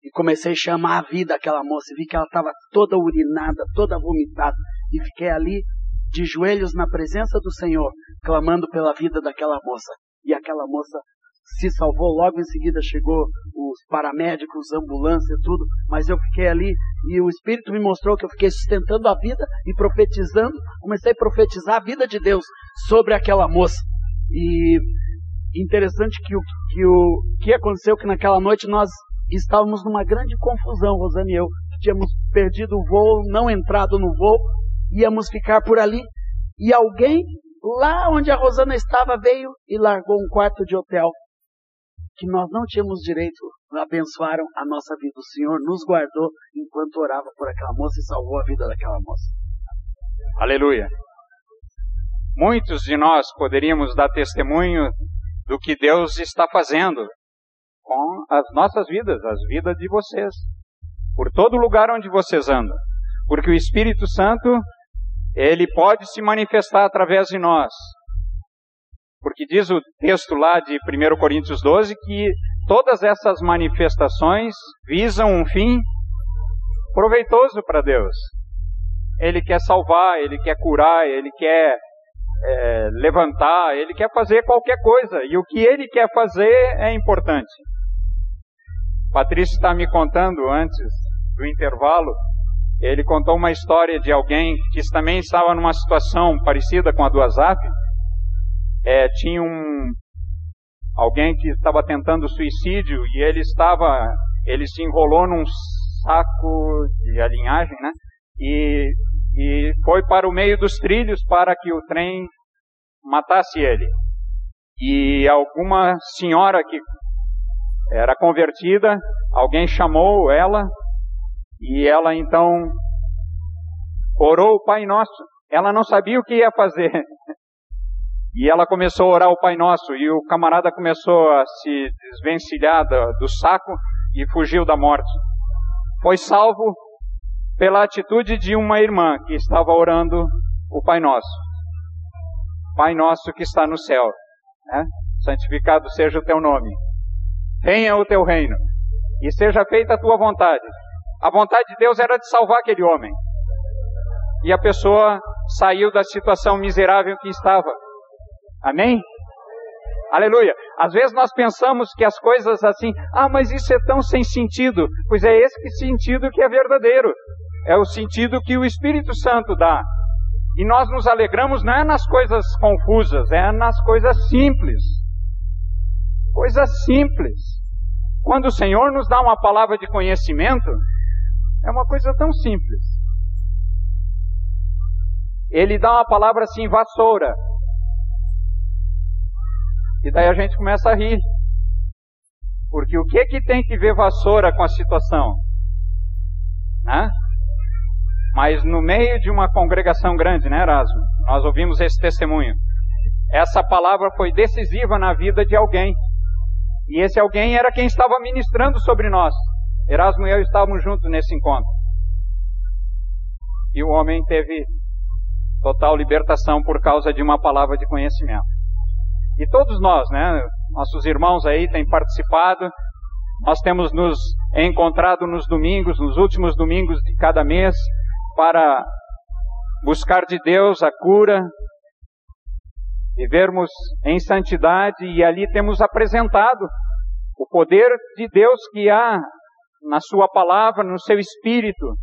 E comecei a chamar a vida daquela moça. E vi que ela estava toda urinada, toda vomitada. E fiquei ali, de joelhos na presença do Senhor, clamando pela vida daquela moça. E aquela moça se salvou, logo em seguida chegou os paramédicos, ambulância, tudo, mas eu fiquei ali e o Espírito me mostrou que eu fiquei sustentando a vida e profetizando, comecei a profetizar a vida de Deus sobre aquela moça. E interessante que o que, o, que aconteceu que naquela noite nós estávamos numa grande confusão, Rosane e eu, tínhamos perdido o voo, não entrado no voo, íamos ficar por ali, e alguém lá onde a Rosana estava veio e largou um quarto de hotel que nós não tínhamos direito, abençoaram a nossa vida. O Senhor nos guardou enquanto orava por aquela moça e salvou a vida daquela moça. Aleluia. Muitos de nós poderíamos dar testemunho do que Deus está fazendo com as nossas vidas, as vidas de vocês, por todo lugar onde vocês andam. Porque o Espírito Santo, ele pode se manifestar através de nós. Porque diz o texto lá de 1 Coríntios 12 que todas essas manifestações visam um fim proveitoso para Deus. Ele quer salvar, ele quer curar, ele quer é, levantar, ele quer fazer qualquer coisa. E o que ele quer fazer é importante. Patrício está me contando antes do intervalo, ele contou uma história de alguém que também estava numa situação parecida com a do Azap, é, tinha um alguém que estava tentando suicídio e ele estava, ele se enrolou num saco de alinhagem, né? E, e foi para o meio dos trilhos para que o trem matasse ele. E alguma senhora que era convertida, alguém chamou ela e ela então orou o Pai Nosso. Ela não sabia o que ia fazer. E ela começou a orar o Pai Nosso, e o camarada começou a se desvencilhar do, do saco, e fugiu da morte. Foi salvo pela atitude de uma irmã que estava orando o Pai Nosso. Pai Nosso que está no céu, né? santificado seja o teu nome. Venha o teu reino e seja feita a tua vontade. A vontade de Deus era de salvar aquele homem. E a pessoa saiu da situação miserável que estava. Amém? Aleluia. Às vezes nós pensamos que as coisas assim, ah, mas isso é tão sem sentido. Pois é esse sentido que é verdadeiro. É o sentido que o Espírito Santo dá. E nós nos alegramos não é nas coisas confusas, é nas coisas simples. Coisas simples. Quando o Senhor nos dá uma palavra de conhecimento, é uma coisa tão simples. Ele dá uma palavra assim, vassoura. E daí a gente começa a rir. Porque o que que tem que ver vassoura com a situação? Né? Mas no meio de uma congregação grande, né, Erasmo? Nós ouvimos esse testemunho. Essa palavra foi decisiva na vida de alguém. E esse alguém era quem estava ministrando sobre nós. Erasmo e eu estávamos juntos nesse encontro. E o homem teve total libertação por causa de uma palavra de conhecimento. E todos nós, né? Nossos irmãos aí têm participado. Nós temos nos encontrado nos domingos, nos últimos domingos de cada mês, para buscar de Deus a cura, vivermos em santidade e ali temos apresentado o poder de Deus que há na Sua palavra, no seu espírito.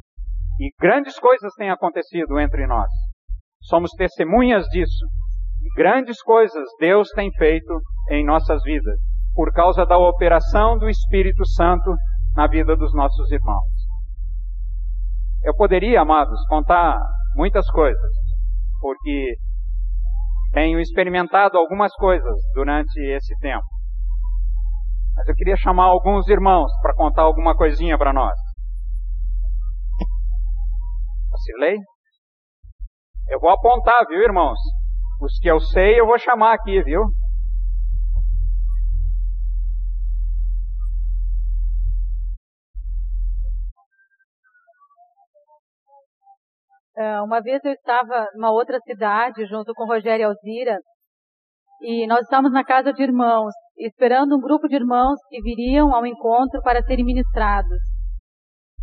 E grandes coisas têm acontecido entre nós. Somos testemunhas disso. Grandes coisas Deus tem feito em nossas vidas, por causa da operação do Espírito Santo na vida dos nossos irmãos. Eu poderia, amados, contar muitas coisas, porque tenho experimentado algumas coisas durante esse tempo. Mas eu queria chamar alguns irmãos para contar alguma coisinha para nós. Vacilei? Eu vou apontar, viu, irmãos? Os que eu sei eu vou chamar aqui, viu? Uma vez eu estava numa outra cidade junto com Rogério Alzira e nós estávamos na casa de irmãos, esperando um grupo de irmãos que viriam ao encontro para serem ministrados.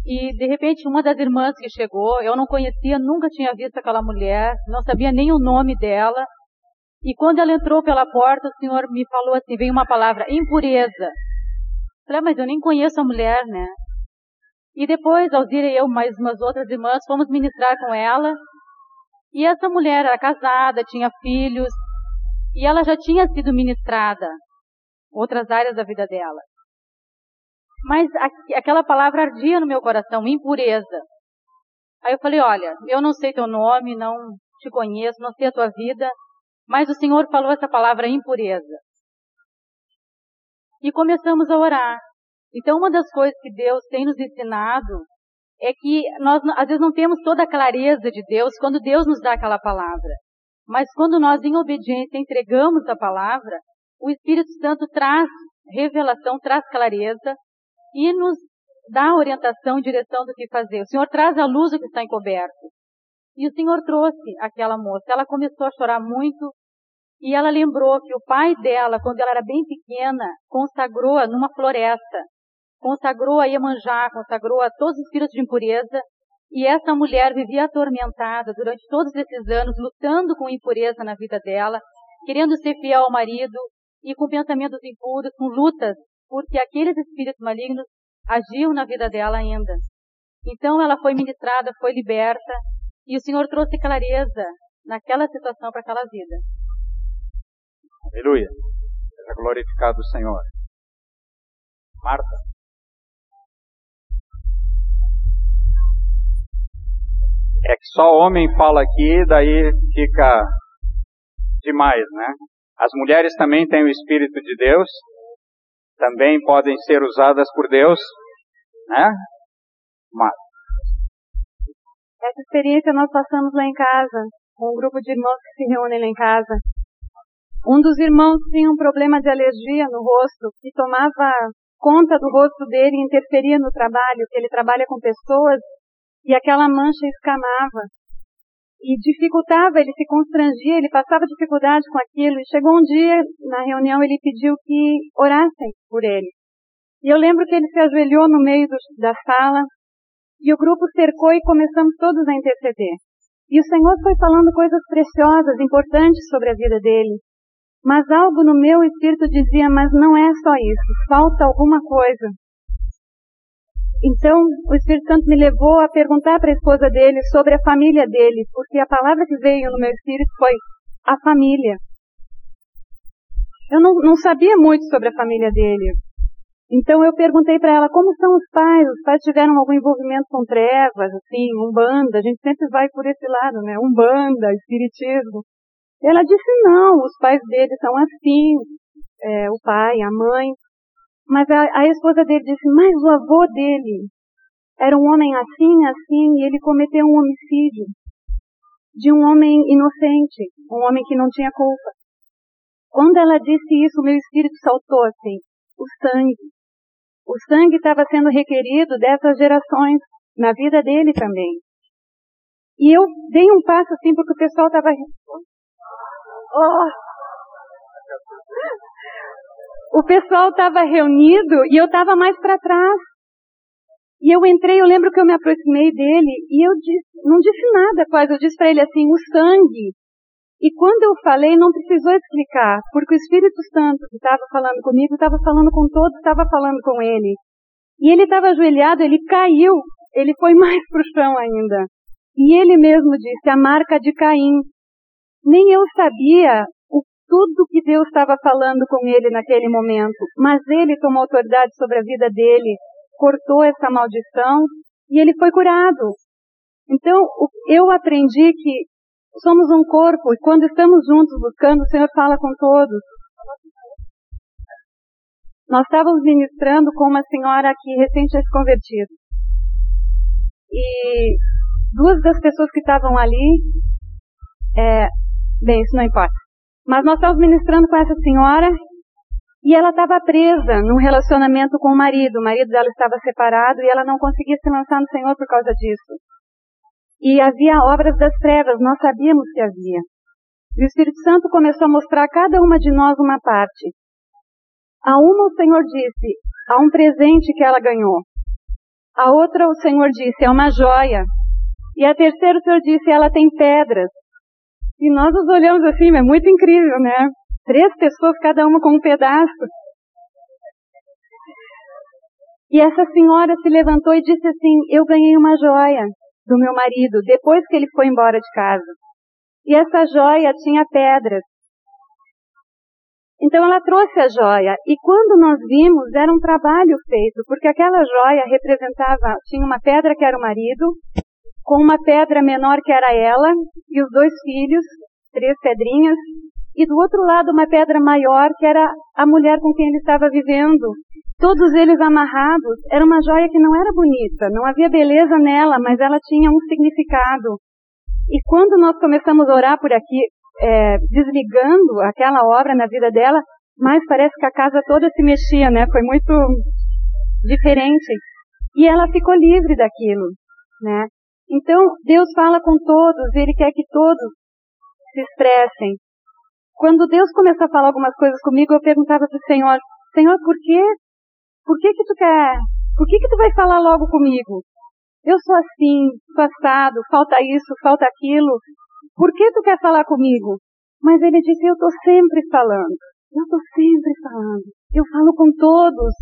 E de repente uma das irmãs que chegou, eu não conhecia, nunca tinha visto aquela mulher, não sabia nem o nome dela. E quando ela entrou pela porta, o Senhor me falou assim, veio uma palavra, impureza. Falei, ah, mas eu nem conheço a mulher, né? E depois, Alzira e eu, mais umas outras irmãs, fomos ministrar com ela. E essa mulher era casada, tinha filhos, e ela já tinha sido ministrada, outras áreas da vida dela. Mas aquela palavra ardia no meu coração, impureza. Aí eu falei, olha, eu não sei teu nome, não te conheço, não sei a tua vida, mas o Senhor falou essa palavra impureza. E começamos a orar. Então, uma das coisas que Deus tem nos ensinado é que nós, às vezes, não temos toda a clareza de Deus quando Deus nos dá aquela palavra. Mas quando nós, em obediência, entregamos a palavra, o Espírito Santo traz revelação, traz clareza e nos dá orientação, direção do que fazer. O Senhor traz a luz do que está encoberto. E o Senhor trouxe aquela moça. Ela começou a chorar muito e ela lembrou que o pai dela, quando ela era bem pequena, consagrou-a numa floresta consagrou a Iemanjá, consagrou a todos os filhos de impureza, e essa mulher vivia atormentada durante todos esses anos, lutando com impureza na vida dela, querendo ser fiel ao marido e com pensamentos impuros, com lutas, porque aqueles espíritos malignos agiam na vida dela ainda. Então ela foi ministrada, foi liberta, e o Senhor trouxe clareza naquela situação para aquela vida. Aleluia. Seja glorificado o Senhor. Marta. É que só homem fala aqui, daí fica demais, né? As mulheres também têm o Espírito de Deus, também podem ser usadas por Deus, né? Mas. Essa experiência nós passamos lá em casa, com um grupo de irmãos que se reúnem lá em casa. Um dos irmãos tinha um problema de alergia no rosto e tomava conta do rosto dele interferia no trabalho, que ele trabalha com pessoas, e aquela mancha escamava. E dificultava, ele se constrangia, ele passava dificuldade com aquilo. E chegou um dia, na reunião, ele pediu que orassem por ele. E eu lembro que ele se ajoelhou no meio do, da sala, e o grupo cercou e começamos todos a interceder. E o Senhor foi falando coisas preciosas, importantes sobre a vida dele. Mas algo no meu espírito dizia, mas não é só isso, falta alguma coisa. Então, o Espírito Santo me levou a perguntar para a esposa dele sobre a família dele, porque a palavra que veio no meu espírito foi a família. Eu não, não sabia muito sobre a família dele. Então eu perguntei para ela como são os pais. Os pais tiveram algum envolvimento com trevas, assim, umbanda. A gente sempre vai por esse lado, né? Umbanda, espiritismo. Ela disse não, os pais dele são assim, é, o pai, a mãe. Mas a, a esposa dele disse, mas o avô dele era um homem assim, assim, e ele cometeu um homicídio de um homem inocente, um homem que não tinha culpa. Quando ela disse isso, meu espírito saltou assim, o sangue. O sangue estava sendo requerido dessas gerações na vida dele também. E eu dei um passo assim porque o pessoal estava. Oh. O pessoal estava reunido e eu estava mais para trás. E eu entrei, eu lembro que eu me aproximei dele e eu disse, não disse nada quase, eu disse para ele assim, o sangue e quando eu falei, não precisou explicar, porque o Espírito Santo que estava falando comigo, estava falando com todos, estava falando com ele. E ele estava ajoelhado, ele caiu, ele foi mais para o chão ainda. E ele mesmo disse, a marca de Caim. Nem eu sabia tudo que Deus estava falando com ele naquele momento, mas ele tomou autoridade sobre a vida dele, cortou essa maldição e ele foi curado. Então, eu aprendi que Somos um corpo e quando estamos juntos buscando, o Senhor fala com todos. Nós estávamos ministrando com uma senhora que tinha se convertido. E duas das pessoas que estavam ali, é, bem, isso não importa. Mas nós estávamos ministrando com essa senhora e ela estava presa num relacionamento com o marido. O marido dela estava separado e ela não conseguia se lançar no Senhor por causa disso. E havia obras das trevas, nós sabíamos que havia. E o Espírito Santo começou a mostrar a cada uma de nós uma parte. A uma o Senhor disse, há um presente que ela ganhou. A outra o Senhor disse, é uma joia. E a terceira o Senhor disse, ela tem pedras. E nós nos olhamos assim, é muito incrível, né? Três pessoas, cada uma com um pedaço. E essa senhora se levantou e disse assim, eu ganhei uma joia do meu marido depois que ele foi embora de casa. E essa joia tinha pedras. Então ela trouxe a joia e quando nós vimos era um trabalho feito, porque aquela joia representava, tinha uma pedra que era o marido, com uma pedra menor que era ela e os dois filhos, três pedrinhas, e do outro lado uma pedra maior que era a mulher com quem ele estava vivendo, todos eles amarrados. Era uma joia que não era bonita, não havia beleza nela, mas ela tinha um significado. E quando nós começamos a orar por aqui, é, desligando aquela obra na vida dela, mais parece que a casa toda se mexia, né? Foi muito diferente. E ela ficou livre daquilo, né? Então, Deus fala com todos, Ele quer que todos se expressem. Quando Deus começou a falar algumas coisas comigo, eu perguntava para o Senhor, Senhor, por que por que que tu quer? Por que que tu vai falar logo comigo? Eu sou assim, sou assado, falta isso, falta aquilo. Por que tu quer falar comigo? Mas ele disse, eu estou sempre falando. Eu estou sempre falando. Eu falo com todos.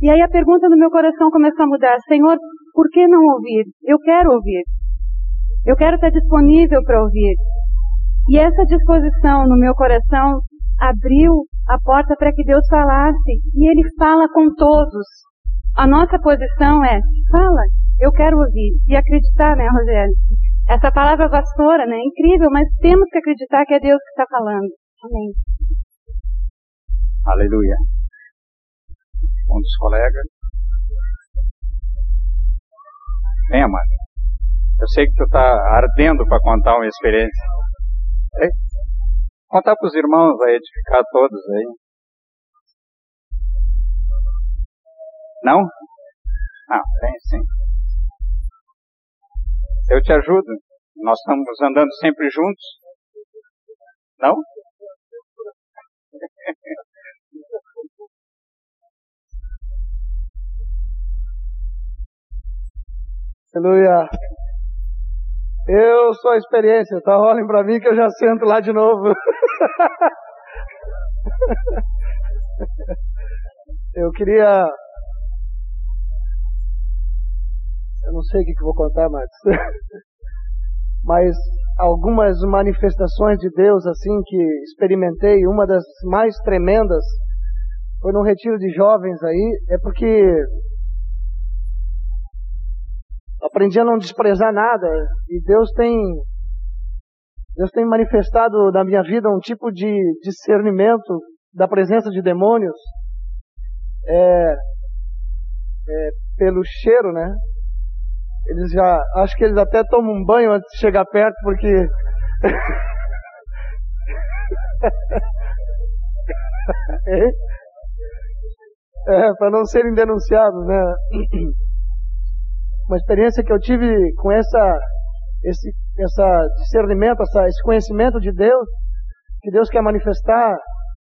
E aí a pergunta no meu coração começou a mudar. Senhor, por que não ouvir? Eu quero ouvir. Eu quero estar disponível para ouvir. E essa disposição no meu coração abriu a porta para que Deus falasse. E Ele fala com todos. A nossa posição é, fala, eu quero ouvir. E acreditar, né, Rogério? Essa palavra vassoura, né, é incrível, mas temos que acreditar que é Deus que está falando. Amém. Aleluia. Um dos colegas. Vem, amado. Eu sei que tu está ardendo para contar uma experiência. É? Contar para os irmãos a edificar todos aí. Não? Não, tem sim. Eu te ajudo. Nós estamos andando sempre juntos. Não? Aleluia. Eu sou a experiência, tá? Olhem para mim que eu já sento lá de novo. eu queria. Eu não sei o que, vou contar, mas. mas algumas manifestações de Deus, assim, que experimentei, uma das mais tremendas, foi num retiro de jovens aí, é porque aprendi a não desprezar nada. E Deus tem, Deus tem manifestado na minha vida um tipo de discernimento da presença de demônios. É, é, pelo cheiro, né? Eles já, acho que eles até tomam um banho antes de chegar perto, porque é, é para não serem denunciados, né? Uma experiência que eu tive com essa, esse essa discernimento, essa, esse conhecimento de Deus, que Deus quer manifestar.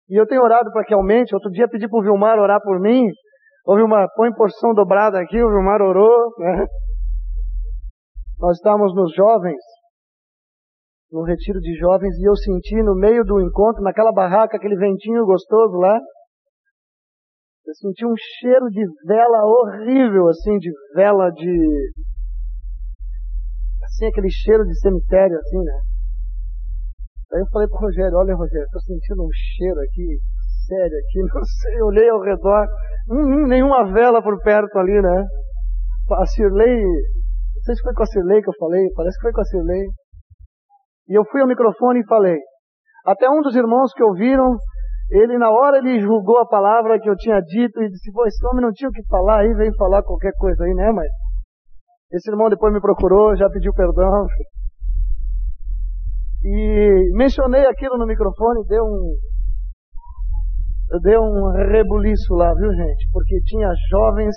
E eu tenho orado para que aumente. Outro dia pedi para o Vilmar orar por mim. Houve uma, põe porção dobrada aqui, o Vilmar orou. Né? Nós estávamos nos jovens, no retiro de jovens, e eu senti no meio do encontro, naquela barraca, aquele ventinho gostoso lá, eu senti um cheiro de vela horrível, assim, de vela de. Assim, aquele cheiro de cemitério, assim, né? Aí eu falei pro Rogério, olha Rogério, tô sentindo um cheiro aqui, sério aqui, não sei, eu olhei ao redor, hum, hum, nenhuma vela por perto ali, né? A Cirlei, não sei se foi com a Cirlei que eu falei, parece que foi com a Cirlei. E eu fui ao microfone e falei. Até um dos irmãos que ouviram ele na hora ele julgou a palavra que eu tinha dito e disse, pô, esse homem não tinha o que falar aí, veio falar qualquer coisa aí, né, mas esse irmão depois me procurou, já pediu perdão. E mencionei aquilo no microfone, deu um deu um rebuliço lá, viu gente? Porque tinha jovens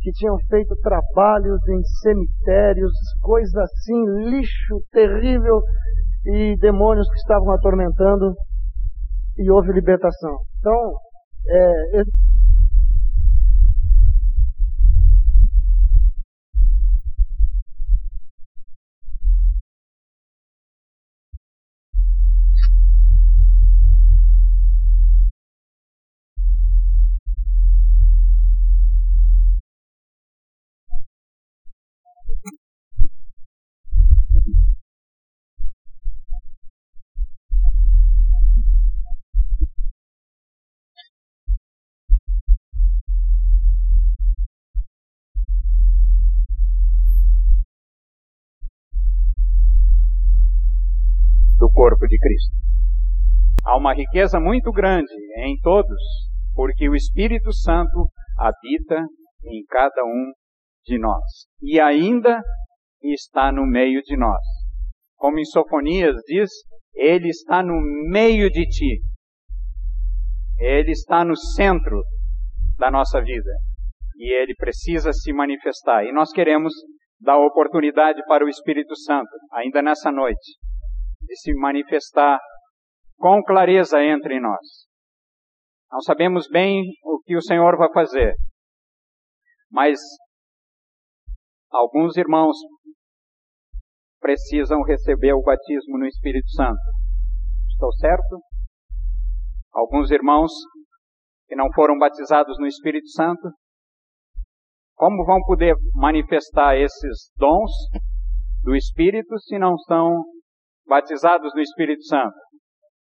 que tinham feito trabalhos em cemitérios, coisas assim, lixo terrível e demônios que estavam atormentando e houve libertação. Então, é, uma riqueza muito grande em todos, porque o Espírito Santo habita em cada um de nós e ainda está no meio de nós. Como em Sofonias diz, ele está no meio de ti. Ele está no centro da nossa vida e ele precisa se manifestar. E nós queremos dar oportunidade para o Espírito Santo, ainda nessa noite, de se manifestar com clareza entre nós. Não sabemos bem o que o Senhor vai fazer, mas alguns irmãos precisam receber o batismo no Espírito Santo. Estou certo? Alguns irmãos que não foram batizados no Espírito Santo, como vão poder manifestar esses dons do Espírito se não estão batizados no Espírito Santo.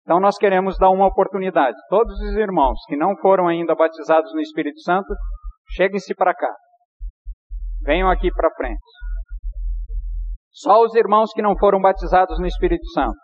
Então nós queremos dar uma oportunidade. Todos os irmãos que não foram ainda batizados no Espírito Santo, cheguem-se para cá. Venham aqui para frente. Só os irmãos que não foram batizados no Espírito Santo.